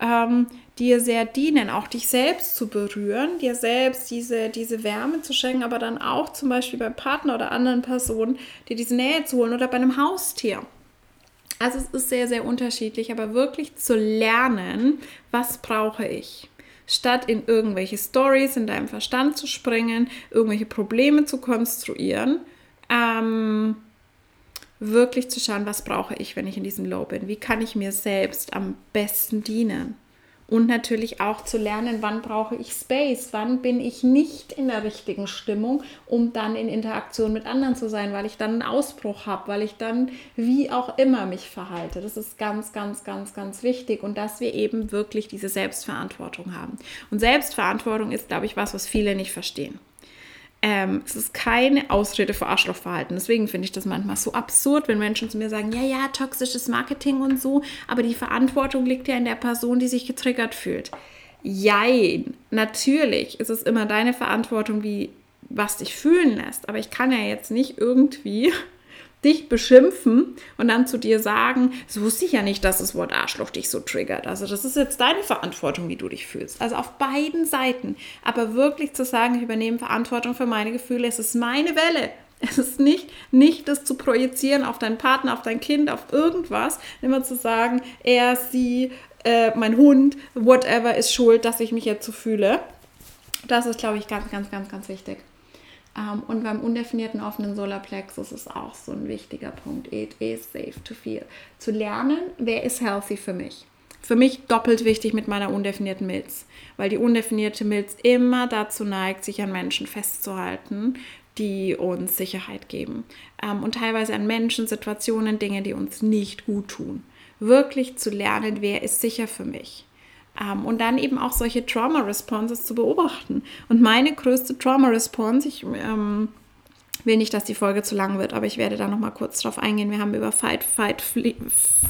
ähm, dir sehr dienen, auch dich selbst zu berühren, dir selbst diese, diese Wärme zu schenken, aber dann auch zum Beispiel beim Partner oder anderen Personen, dir diese Nähe zu holen oder bei einem Haustier. Also es ist sehr, sehr unterschiedlich, aber wirklich zu lernen, was brauche ich statt in irgendwelche Stories in deinem Verstand zu springen, irgendwelche Probleme zu konstruieren, ähm, wirklich zu schauen, was brauche ich, wenn ich in diesem Low bin? Wie kann ich mir selbst am besten dienen? Und natürlich auch zu lernen, wann brauche ich Space, wann bin ich nicht in der richtigen Stimmung, um dann in Interaktion mit anderen zu sein, weil ich dann einen Ausbruch habe, weil ich dann wie auch immer mich verhalte. Das ist ganz, ganz, ganz, ganz wichtig und dass wir eben wirklich diese Selbstverantwortung haben. Und Selbstverantwortung ist, glaube ich, was, was viele nicht verstehen. Ähm, es ist keine Ausrede für Arschlochverhalten. Deswegen finde ich das manchmal so absurd, wenn Menschen zu mir sagen, ja, ja, toxisches Marketing und so, aber die Verantwortung liegt ja in der Person, die sich getriggert fühlt. Jein, natürlich ist es immer deine Verantwortung, wie was dich fühlen lässt, aber ich kann ja jetzt nicht irgendwie dich beschimpfen und dann zu dir sagen, so wusste ich ja nicht, dass das Wort Arschloch dich so triggert. Also das ist jetzt deine Verantwortung, wie du dich fühlst. Also auf beiden Seiten. Aber wirklich zu sagen, ich übernehme Verantwortung für meine Gefühle, es ist meine Welle. Es ist nicht, nicht das zu projizieren auf deinen Partner, auf dein Kind, auf irgendwas. Immer zu sagen, er, sie, äh, mein Hund, whatever ist schuld, dass ich mich jetzt so fühle. Das ist, glaube ich, ganz, ganz, ganz, ganz wichtig. Ähm, und beim undefinierten offenen Solarplexus ist auch so ein wichtiger Punkt. It is safe to feel. Zu lernen, wer ist healthy für mich. Für mich doppelt wichtig mit meiner undefinierten Milz, weil die undefinierte Milz immer dazu neigt, sich an Menschen festzuhalten, die uns Sicherheit geben. Ähm, und teilweise an Menschen, Situationen, Dinge, die uns nicht gut tun. Wirklich zu lernen, wer ist sicher für mich und dann eben auch solche Trauma-Responses zu beobachten. Und meine größte Trauma-Response, ich ähm, will nicht, dass die Folge zu lang wird, aber ich werde da noch mal kurz drauf eingehen. Wir haben über Fight, Fight, Flee,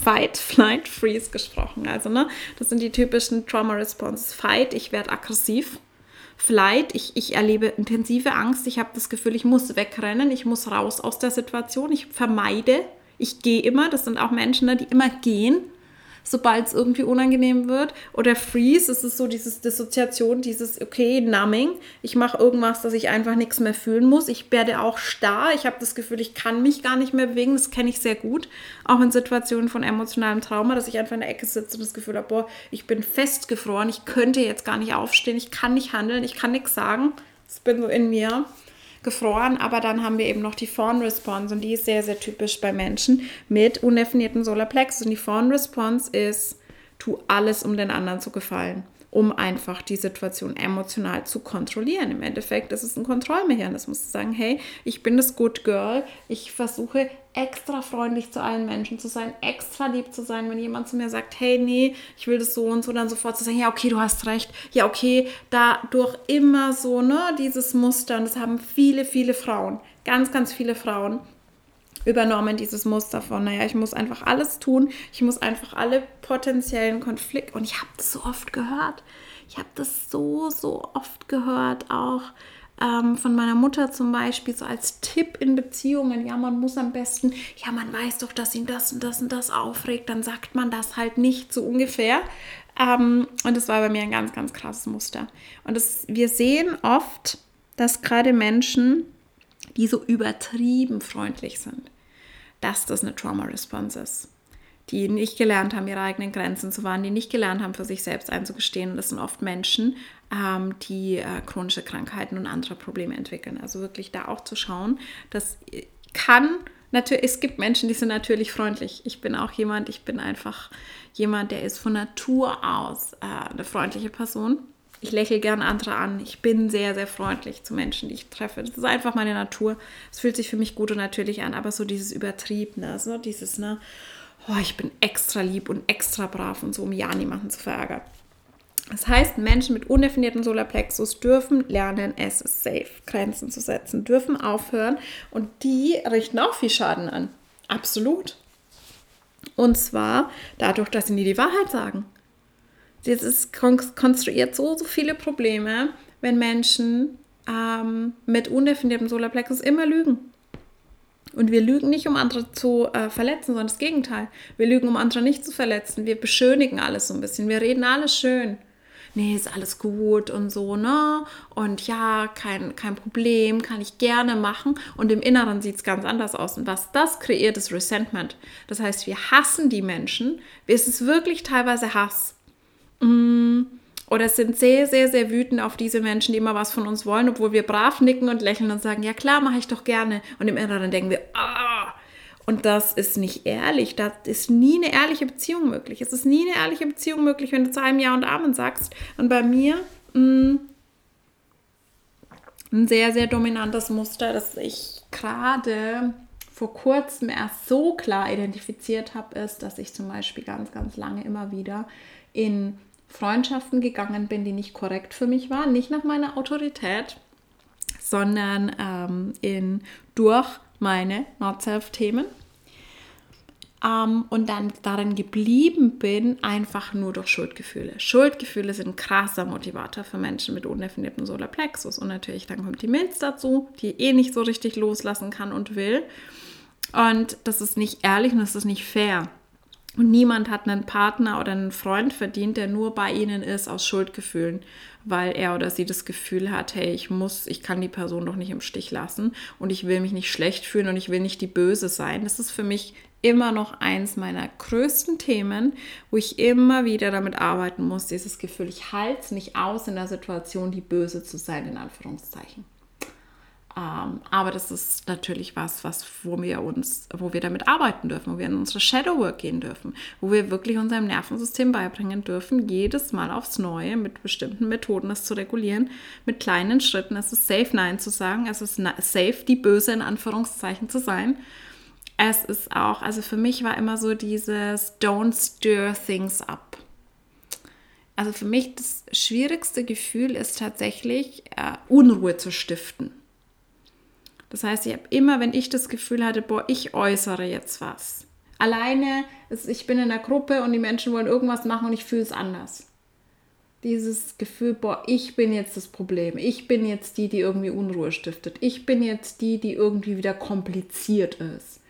Fight, Flight, Freeze gesprochen. Also, ne, das sind die typischen Trauma-Responses. Fight, ich werde aggressiv. Flight, ich, ich erlebe intensive Angst. Ich habe das Gefühl, ich muss wegrennen, ich muss raus aus der Situation. Ich vermeide, ich gehe immer. Das sind auch Menschen, ne, die immer gehen sobald es irgendwie unangenehm wird. Oder Freeze, es ist so dieses Dissoziation, dieses, okay, Numbing. Ich mache irgendwas, dass ich einfach nichts mehr fühlen muss. Ich werde auch starr. Ich habe das Gefühl, ich kann mich gar nicht mehr bewegen. Das kenne ich sehr gut. Auch in Situationen von emotionalem Trauma, dass ich einfach in der Ecke sitze und das Gefühl habe, boah, ich bin festgefroren. Ich könnte jetzt gar nicht aufstehen. Ich kann nicht handeln. Ich kann nichts sagen. Das bin so in mir gefroren, aber dann haben wir eben noch die Fawn Response und die ist sehr, sehr typisch bei Menschen mit undefinierten Solarplexus. Und die Fawn Response ist, tu alles, um den anderen zu gefallen um einfach die Situation emotional zu kontrollieren. Im Endeffekt ist es ein Kontrollmechanismus, zu sagen, hey, ich bin das Good Girl, ich versuche extra freundlich zu allen Menschen zu sein, extra lieb zu sein, wenn jemand zu mir sagt, hey, nee, ich will das so und so, dann sofort zu sagen, ja, okay, du hast recht, ja, okay, dadurch immer so, ne, dieses Muster, und das haben viele, viele Frauen, ganz, ganz viele Frauen, übernommen, dieses Muster von, naja, ich muss einfach alles tun, ich muss einfach alle potenziellen Konflikte, und ich habe das so oft gehört, ich habe das so, so oft gehört, auch ähm, von meiner Mutter zum Beispiel, so als Tipp in Beziehungen, ja, man muss am besten, ja, man weiß doch, dass ihn das und das und das aufregt, dann sagt man das halt nicht so ungefähr. Ähm, und das war bei mir ein ganz, ganz krasses Muster. Und das, wir sehen oft, dass gerade Menschen, die so übertrieben freundlich sind, dass das eine Trauma-Response ist. Die nicht gelernt haben, ihre eigenen Grenzen zu wahren, die nicht gelernt haben, für sich selbst einzugestehen. Und das sind oft Menschen, ähm, die äh, chronische Krankheiten und andere Probleme entwickeln. Also wirklich da auch zu schauen, das kann natürlich, es gibt Menschen, die sind natürlich freundlich. Ich bin auch jemand, ich bin einfach jemand, der ist von Natur aus äh, eine freundliche Person. Ich lächle gern andere an. Ich bin sehr, sehr freundlich zu Menschen, die ich treffe. Das ist einfach meine Natur. Es fühlt sich für mich gut und natürlich an, aber so dieses Übertriebene, so dieses, ne, oh, ich bin extra lieb und extra brav und so, um ja niemanden zu verärgern. Das heißt, Menschen mit undefinierten Solarplexus dürfen lernen, es ist safe, Grenzen zu setzen, dürfen aufhören und die richten auch viel Schaden an. Absolut. Und zwar dadurch, dass sie nie die Wahrheit sagen. Dieses konstruiert so, so viele Probleme, wenn Menschen ähm, mit undefiniertem Solarplexus immer lügen. Und wir lügen nicht, um andere zu äh, verletzen, sondern das Gegenteil. Wir lügen, um andere nicht zu verletzen. Wir beschönigen alles so ein bisschen. Wir reden alles schön. Nee, ist alles gut und so, ne? Und ja, kein, kein Problem, kann ich gerne machen. Und im Inneren sieht es ganz anders aus. Und was das kreiert, ist Resentment. Das heißt, wir hassen die Menschen. Es ist wirklich teilweise Hass. Mm, oder sind sehr, sehr, sehr wütend auf diese Menschen, die immer was von uns wollen, obwohl wir brav nicken und lächeln und sagen, ja klar, mache ich doch gerne. Und im Inneren denken wir, ah. Und das ist nicht ehrlich. Da ist nie eine ehrliche Beziehung möglich. Es ist nie eine ehrliche Beziehung möglich, wenn du zu einem Ja und Amen sagst. Und bei mir mh, mm, ein sehr, sehr dominantes Muster, das ich gerade vor kurzem erst so klar identifiziert habe, ist, dass ich zum Beispiel ganz, ganz lange immer wieder in Freundschaften gegangen bin, die nicht korrekt für mich waren, nicht nach meiner Autorität, sondern ähm, in, durch meine Not-Self-Themen. Ähm, und dann darin geblieben bin, einfach nur durch Schuldgefühle. Schuldgefühle sind ein krasser Motivator für Menschen mit undefiniertem Solarplexus. Und natürlich, dann kommt die Milz dazu, die eh nicht so richtig loslassen kann und will. Und das ist nicht ehrlich und das ist nicht fair. Und niemand hat einen Partner oder einen Freund verdient, der nur bei ihnen ist aus Schuldgefühlen, weil er oder sie das Gefühl hat, hey, ich muss, ich kann die Person doch nicht im Stich lassen und ich will mich nicht schlecht fühlen und ich will nicht die Böse sein. Das ist für mich immer noch eins meiner größten Themen, wo ich immer wieder damit arbeiten muss, dieses Gefühl, ich halte es nicht aus, in der Situation die Böse zu sein, in Anführungszeichen. Ähm, aber das ist natürlich was, was, wo wir uns, wo wir damit arbeiten dürfen, wo wir in unsere Shadow Work gehen dürfen, wo wir wirklich unserem Nervensystem beibringen dürfen, jedes Mal aufs Neue mit bestimmten Methoden es zu regulieren, mit kleinen Schritten. Es ist safe, Nein zu sagen, es ist safe, die Böse in Anführungszeichen zu sein. Es ist auch, also für mich war immer so dieses Don't stir things up. Also für mich das schwierigste Gefühl ist tatsächlich äh, Unruhe zu stiften das heißt, ich habe immer, wenn ich das Gefühl hatte, boah, ich äußere jetzt was. Alleine, ich bin in einer Gruppe und die Menschen wollen irgendwas machen und ich fühle es anders. Dieses Gefühl, boah, ich bin jetzt das Problem. Ich bin jetzt die, die irgendwie Unruhe stiftet. Ich bin jetzt die, die irgendwie wieder kompliziert ist.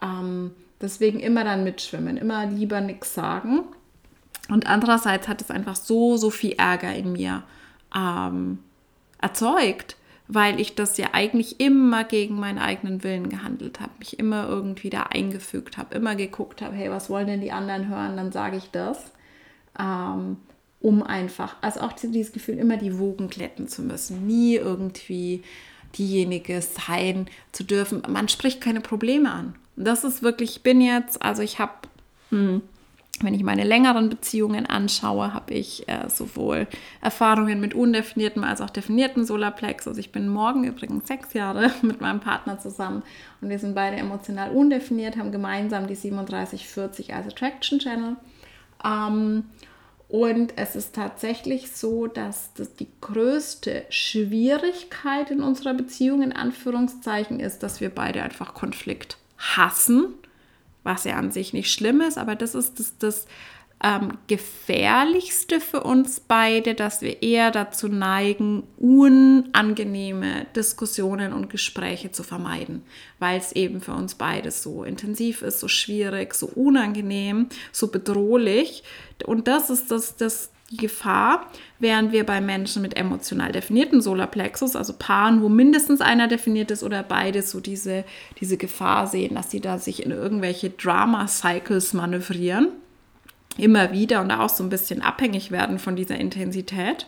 Ähm, Deswegen immer dann mitschwimmen, immer lieber nichts sagen. Und andererseits hat es einfach so, so viel Ärger in mir ähm, erzeugt, weil ich das ja eigentlich immer gegen meinen eigenen Willen gehandelt habe, mich immer irgendwie da eingefügt habe, immer geguckt habe, hey, was wollen denn die anderen hören, dann sage ich das, ähm, um einfach, also auch dieses Gefühl, immer die Wogen glätten zu müssen, nie irgendwie diejenige sein zu dürfen. Man spricht keine Probleme an. Das ist wirklich, ich bin jetzt, also ich habe, hm, wenn ich meine längeren Beziehungen anschaue, habe ich äh, sowohl Erfahrungen mit undefiniertem als auch definiertem Solarplex. Also ich bin morgen übrigens sechs Jahre mit meinem Partner zusammen und wir sind beide emotional undefiniert, haben gemeinsam die 3740 als Attraction Channel. Ähm, und es ist tatsächlich so, dass das die größte Schwierigkeit in unserer Beziehung in Anführungszeichen ist, dass wir beide einfach Konflikt hassen, was ja an sich nicht schlimm ist, aber das ist das, das ähm, gefährlichste für uns beide, dass wir eher dazu neigen, unangenehme Diskussionen und Gespräche zu vermeiden, weil es eben für uns beide so intensiv ist, so schwierig, so unangenehm, so bedrohlich. Und das ist das, das, die Gefahr, während wir bei Menschen mit emotional definierten Solarplexus, also Paaren, wo mindestens einer definiert ist oder beide, so diese, diese Gefahr sehen, dass sie da sich in irgendwelche Drama-Cycles manövrieren immer wieder und auch so ein bisschen abhängig werden von dieser Intensität.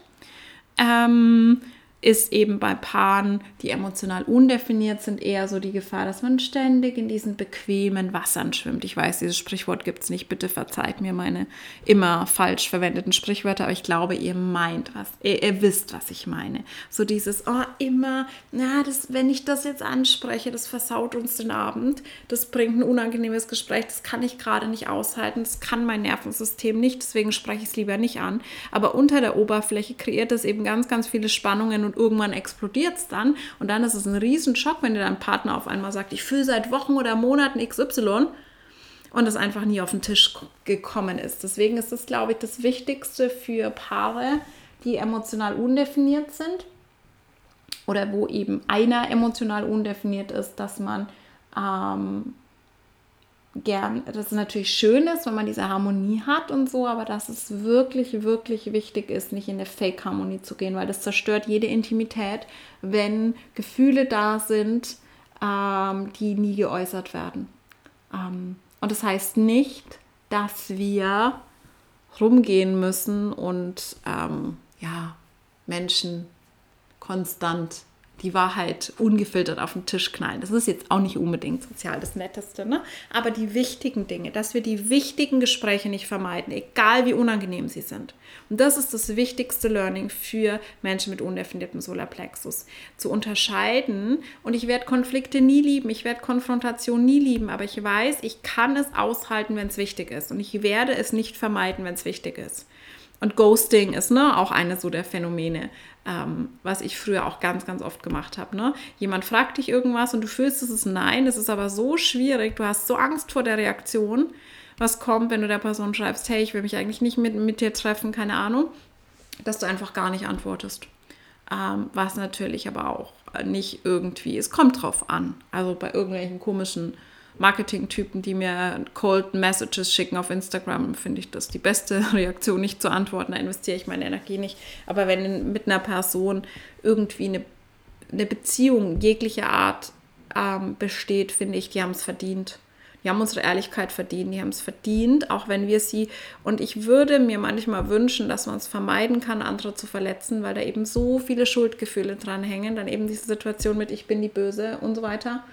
Ähm, ist eben bei Paaren, die emotional undefiniert sind, eher so die Gefahr, dass man ständig in diesen bequemen Wassern schwimmt. Ich weiß, dieses Sprichwort gibt es nicht. Bitte verzeiht mir meine immer falsch verwendeten Sprichwörter, aber ich glaube, ihr meint was. Ihr, ihr wisst, was ich meine. So dieses, oh, immer, na, das, wenn ich das jetzt anspreche, das versaut uns den Abend. Das bringt ein unangenehmes Gespräch. Das kann ich gerade nicht aushalten. Das kann mein Nervensystem nicht. Deswegen spreche ich es lieber nicht an. Aber unter der Oberfläche kreiert das eben ganz, ganz viele Spannungen und irgendwann explodiert es dann und dann ist es ein Riesenschock, wenn dir dein Partner auf einmal sagt, ich fühle seit Wochen oder Monaten XY und es einfach nie auf den Tisch gekommen ist. Deswegen ist das, glaube ich, das Wichtigste für Paare, die emotional undefiniert sind oder wo eben einer emotional undefiniert ist, dass man ähm, gern, dass es natürlich schön ist, wenn man diese Harmonie hat und so, aber dass es wirklich, wirklich wichtig ist, nicht in eine Fake-Harmonie zu gehen, weil das zerstört jede Intimität, wenn Gefühle da sind, ähm, die nie geäußert werden. Ähm, und das heißt nicht, dass wir rumgehen müssen und ähm, ja, Menschen konstant die Wahrheit ungefiltert auf den Tisch knallen. Das ist jetzt auch nicht unbedingt sozial das Netteste, ne? aber die wichtigen Dinge, dass wir die wichtigen Gespräche nicht vermeiden, egal wie unangenehm sie sind. Und das ist das wichtigste Learning für Menschen mit undefiniertem Solarplexus. Zu unterscheiden und ich werde Konflikte nie lieben, ich werde Konfrontation nie lieben, aber ich weiß, ich kann es aushalten, wenn es wichtig ist und ich werde es nicht vermeiden, wenn es wichtig ist. Und Ghosting ist ne, auch eine so der Phänomene, ähm, was ich früher auch ganz, ganz oft gemacht habe. Ne? Jemand fragt dich irgendwas und du fühlst, es ist Nein, es ist aber so schwierig, du hast so Angst vor der Reaktion, was kommt, wenn du der Person schreibst, hey, ich will mich eigentlich nicht mit, mit dir treffen, keine Ahnung, dass du einfach gar nicht antwortest. Ähm, was natürlich aber auch nicht irgendwie, es kommt drauf an. Also bei irgendwelchen komischen Marketing-Typen, die mir Cold Messages schicken auf Instagram, finde ich das die beste Reaktion, nicht zu antworten. Da investiere ich meine Energie nicht. Aber wenn mit einer Person irgendwie eine, eine Beziehung jeglicher Art ähm, besteht, finde ich, die haben es verdient. Die haben unsere Ehrlichkeit verdient, die haben es verdient, auch wenn wir sie. Und ich würde mir manchmal wünschen, dass man es vermeiden kann, andere zu verletzen, weil da eben so viele Schuldgefühle dran hängen. Dann eben diese Situation mit Ich bin die Böse und so weiter.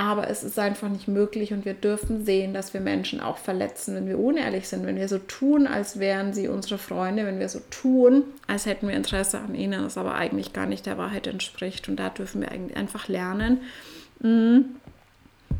Aber es ist einfach nicht möglich und wir dürfen sehen, dass wir Menschen auch verletzen, wenn wir unehrlich sind, wenn wir so tun, als wären sie unsere Freunde, wenn wir so tun, als hätten wir Interesse an ihnen, das aber eigentlich gar nicht der Wahrheit entspricht. Und da dürfen wir einfach lernen. Mm,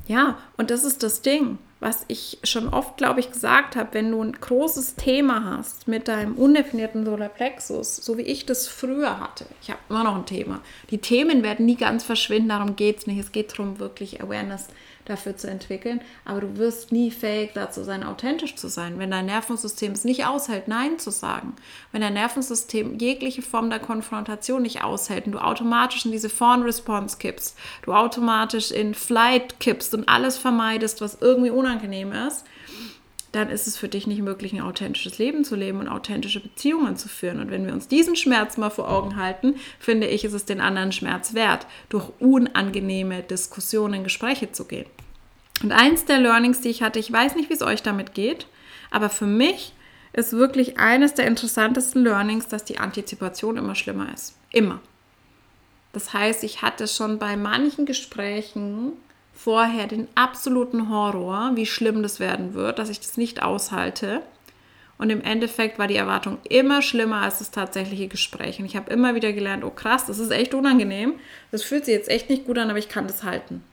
ja, und das ist das Ding. Was ich schon oft, glaube ich, gesagt habe, wenn du ein großes Thema hast mit deinem undefinierten Solarplexus, so wie ich das früher hatte, ich habe immer noch ein Thema. Die Themen werden nie ganz verschwinden, darum geht es nicht. Es geht darum, wirklich Awareness dafür zu entwickeln, aber du wirst nie fähig dazu sein, authentisch zu sein, wenn dein Nervensystem es nicht aushält, Nein zu sagen, wenn dein Nervensystem jegliche Form der Konfrontation nicht aushält und du automatisch in diese Fawn-Response kippst, du automatisch in Flight kippst und alles vermeidest, was irgendwie unangenehm ist, dann ist es für dich nicht möglich, ein authentisches Leben zu leben und authentische Beziehungen zu führen. Und wenn wir uns diesen Schmerz mal vor Augen halten, finde ich, ist es den anderen Schmerz wert, durch unangenehme Diskussionen, Gespräche zu gehen. Und eins der Learnings, die ich hatte, ich weiß nicht, wie es euch damit geht, aber für mich ist wirklich eines der interessantesten Learnings, dass die Antizipation immer schlimmer ist. Immer. Das heißt, ich hatte schon bei manchen Gesprächen vorher den absoluten Horror, wie schlimm das werden wird, dass ich das nicht aushalte. Und im Endeffekt war die Erwartung immer schlimmer als das tatsächliche Gespräch. Und ich habe immer wieder gelernt, oh krass, das ist echt unangenehm. Das fühlt sich jetzt echt nicht gut an, aber ich kann das halten.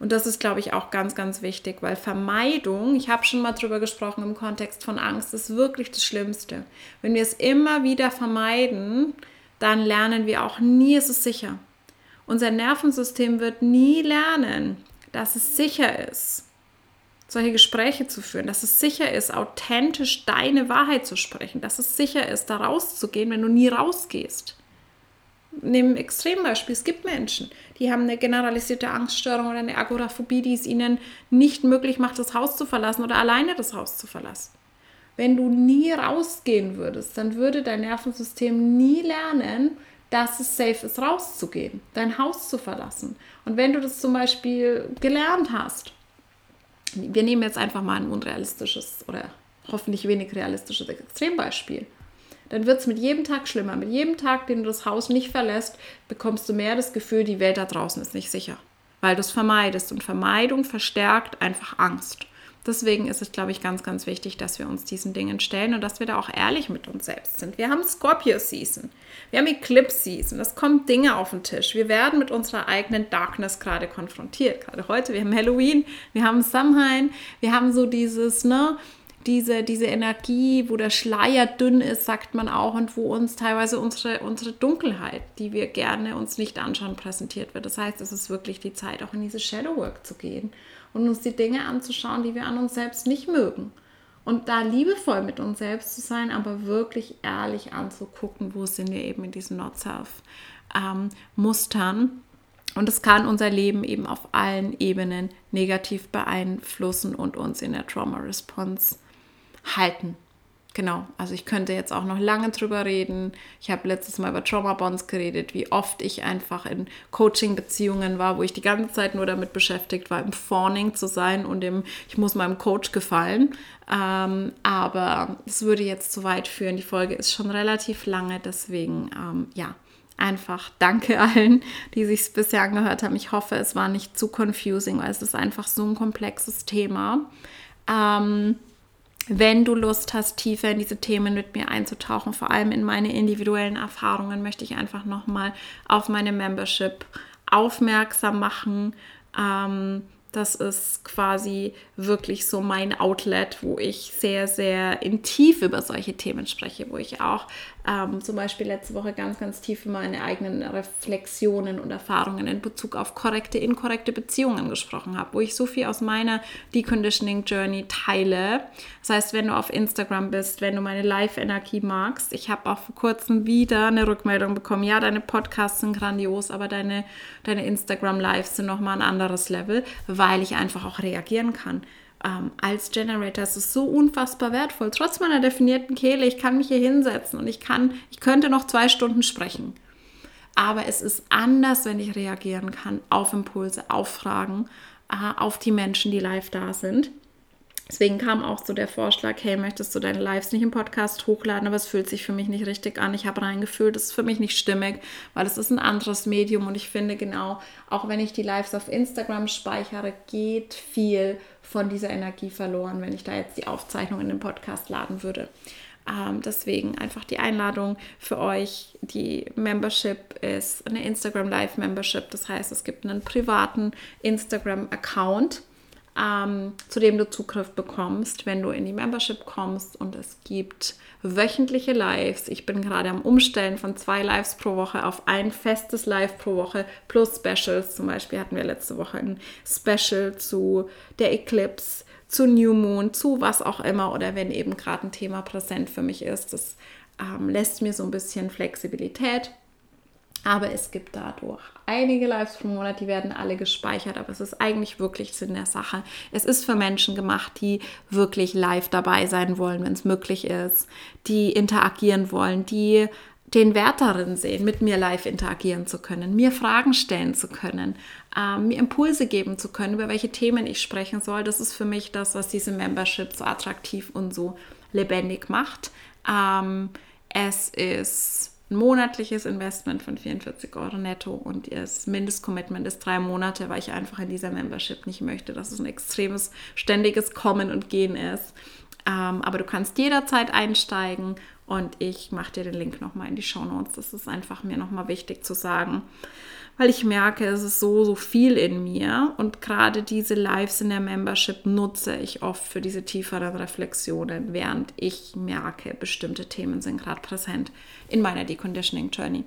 Und das ist, glaube ich, auch ganz, ganz wichtig, weil Vermeidung, ich habe schon mal drüber gesprochen im Kontext von Angst, ist wirklich das Schlimmste. Wenn wir es immer wieder vermeiden, dann lernen wir auch nie, es ist sicher. Unser Nervensystem wird nie lernen, dass es sicher ist, solche Gespräche zu führen, dass es sicher ist, authentisch deine Wahrheit zu sprechen, dass es sicher ist, da rauszugehen, wenn du nie rausgehst. Nehmen Extrembeispiel, es gibt Menschen, die haben eine generalisierte Angststörung oder eine Agoraphobie, die es ihnen nicht möglich macht, das Haus zu verlassen oder alleine das Haus zu verlassen. Wenn du nie rausgehen würdest, dann würde dein Nervensystem nie lernen, dass es safe ist, rauszugehen, dein Haus zu verlassen. Und wenn du das zum Beispiel gelernt hast, wir nehmen jetzt einfach mal ein unrealistisches oder hoffentlich wenig realistisches Extrembeispiel, dann wird es mit jedem Tag schlimmer. Mit jedem Tag, den du das Haus nicht verlässt, bekommst du mehr das Gefühl, die Welt da draußen ist nicht sicher, weil du es vermeidest. Und Vermeidung verstärkt einfach Angst. Deswegen ist es, glaube ich, ganz, ganz wichtig, dass wir uns diesen Dingen stellen und dass wir da auch ehrlich mit uns selbst sind. Wir haben Scorpio Season, wir haben Eclipse Season, es kommen Dinge auf den Tisch. Wir werden mit unserer eigenen Darkness gerade konfrontiert. Gerade heute, wir haben Halloween, wir haben Samhain, wir haben so dieses, ne, diese, diese Energie, wo der Schleier dünn ist, sagt man auch, und wo uns teilweise unsere, unsere Dunkelheit, die wir gerne uns nicht anschauen, präsentiert wird. Das heißt, es ist wirklich die Zeit, auch in diese Shadow Work zu gehen und uns die Dinge anzuschauen, die wir an uns selbst nicht mögen. Und da liebevoll mit uns selbst zu sein, aber wirklich ehrlich anzugucken, wo sind wir eben in diesen Not-Self-Mustern. Und es kann unser Leben eben auf allen Ebenen negativ beeinflussen und uns in der Trauma-Response halten. Genau, also ich könnte jetzt auch noch lange drüber reden. Ich habe letztes Mal über Trauma Bonds geredet, wie oft ich einfach in Coaching-Beziehungen war, wo ich die ganze Zeit nur damit beschäftigt war, im Fawning zu sein und im, ich muss meinem Coach gefallen. Ähm, aber es würde jetzt zu weit führen. Die Folge ist schon relativ lange, deswegen ähm, ja, einfach danke allen, die sich es bisher angehört haben. Ich hoffe, es war nicht zu confusing, weil es ist einfach so ein komplexes Thema. Ähm, wenn du Lust hast, tiefer in diese Themen mit mir einzutauchen, vor allem in meine individuellen Erfahrungen, möchte ich einfach nochmal auf meine Membership aufmerksam machen. Ähm, das ist quasi wirklich so mein Outlet, wo ich sehr, sehr in tief über solche Themen spreche, wo ich auch ähm, zum Beispiel letzte Woche ganz, ganz tief über meine eigenen Reflexionen und Erfahrungen in Bezug auf korrekte, inkorrekte Beziehungen gesprochen habe, wo ich so viel aus meiner Deconditioning Journey teile. Das heißt, wenn du auf Instagram bist, wenn du meine Live-Energie magst, ich habe auch vor kurzem wieder eine Rückmeldung bekommen, ja, deine Podcasts sind grandios, aber deine, deine Instagram-Lives sind nochmal ein anderes Level, weil ich einfach auch reagieren kann ähm, als Generator. Es ist so unfassbar wertvoll. Trotz meiner definierten Kehle, ich kann mich hier hinsetzen und ich kann, ich könnte noch zwei Stunden sprechen. Aber es ist anders, wenn ich reagieren kann auf Impulse, auf Fragen, äh, auf die Menschen, die live da sind. Deswegen kam auch so der Vorschlag, hey, möchtest du deine Lives nicht im Podcast hochladen, aber es fühlt sich für mich nicht richtig an. Ich habe reingefühlt, es ist für mich nicht stimmig, weil es ist ein anderes Medium und ich finde genau, auch wenn ich die Lives auf Instagram speichere, geht viel von dieser Energie verloren, wenn ich da jetzt die Aufzeichnung in den Podcast laden würde. Ähm, deswegen einfach die Einladung für euch. Die Membership ist eine Instagram Live Membership. Das heißt, es gibt einen privaten Instagram Account ähm, zu dem du Zugriff bekommst, wenn du in die Membership kommst. Und es gibt wöchentliche Lives. Ich bin gerade am Umstellen von zwei Lives pro Woche auf ein festes Live pro Woche plus Specials. Zum Beispiel hatten wir letzte Woche ein Special zu der Eclipse, zu New Moon, zu was auch immer oder wenn eben gerade ein Thema präsent für mich ist. Das ähm, lässt mir so ein bisschen Flexibilität. Aber es gibt dadurch einige Lives pro Monat, die werden alle gespeichert, aber es ist eigentlich wirklich Sinn der Sache. Es ist für Menschen gemacht, die wirklich live dabei sein wollen, wenn es möglich ist, die interagieren wollen, die den Wert darin sehen, mit mir live interagieren zu können, mir Fragen stellen zu können, äh, mir Impulse geben zu können, über welche Themen ich sprechen soll. Das ist für mich das, was diese Membership so attraktiv und so lebendig macht. Ähm, es ist ein monatliches Investment von 44 Euro netto und das Mindestcommitment ist drei Monate, weil ich einfach in dieser Membership nicht möchte, dass es ein extremes, ständiges Kommen und Gehen ist. Ähm, aber du kannst jederzeit einsteigen und ich mache dir den Link nochmal in die Show Notes. Das ist einfach mir nochmal wichtig zu sagen weil ich merke, es ist so, so viel in mir und gerade diese Lives in der Membership nutze ich oft für diese tieferen Reflexionen, während ich merke, bestimmte Themen sind gerade präsent in meiner Deconditioning Journey.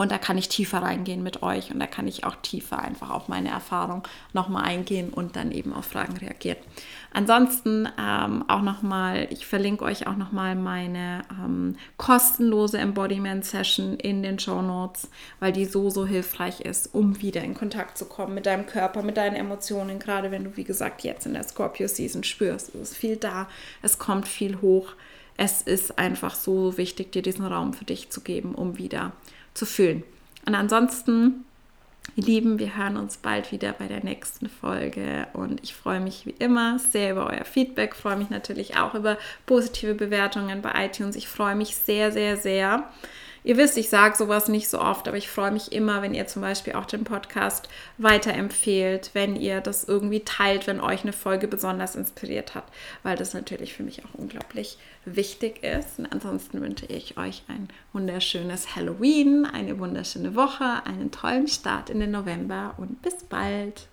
Und da kann ich tiefer reingehen mit euch und da kann ich auch tiefer einfach auf meine Erfahrung nochmal eingehen und dann eben auf Fragen reagieren. Ansonsten ähm, auch nochmal, ich verlinke euch auch nochmal meine ähm, kostenlose Embodiment Session in den Show Notes, weil die so, so hilfreich ist, um wieder in Kontakt zu kommen mit deinem Körper, mit deinen Emotionen, gerade wenn du, wie gesagt, jetzt in der Scorpio Season spürst. Es ist viel da, es kommt viel hoch. Es ist einfach so wichtig, dir diesen Raum für dich zu geben, um wieder zu fühlen. Und ansonsten, ihr Lieben, wir hören uns bald wieder bei der nächsten Folge und ich freue mich wie immer sehr über euer Feedback, freue mich natürlich auch über positive Bewertungen bei iTunes. Ich freue mich sehr, sehr, sehr Ihr wisst, ich sage sowas nicht so oft, aber ich freue mich immer, wenn ihr zum Beispiel auch den Podcast weiterempfehlt, wenn ihr das irgendwie teilt, wenn euch eine Folge besonders inspiriert hat, weil das natürlich für mich auch unglaublich wichtig ist. Und ansonsten wünsche ich euch ein wunderschönes Halloween, eine wunderschöne Woche, einen tollen Start in den November und bis bald.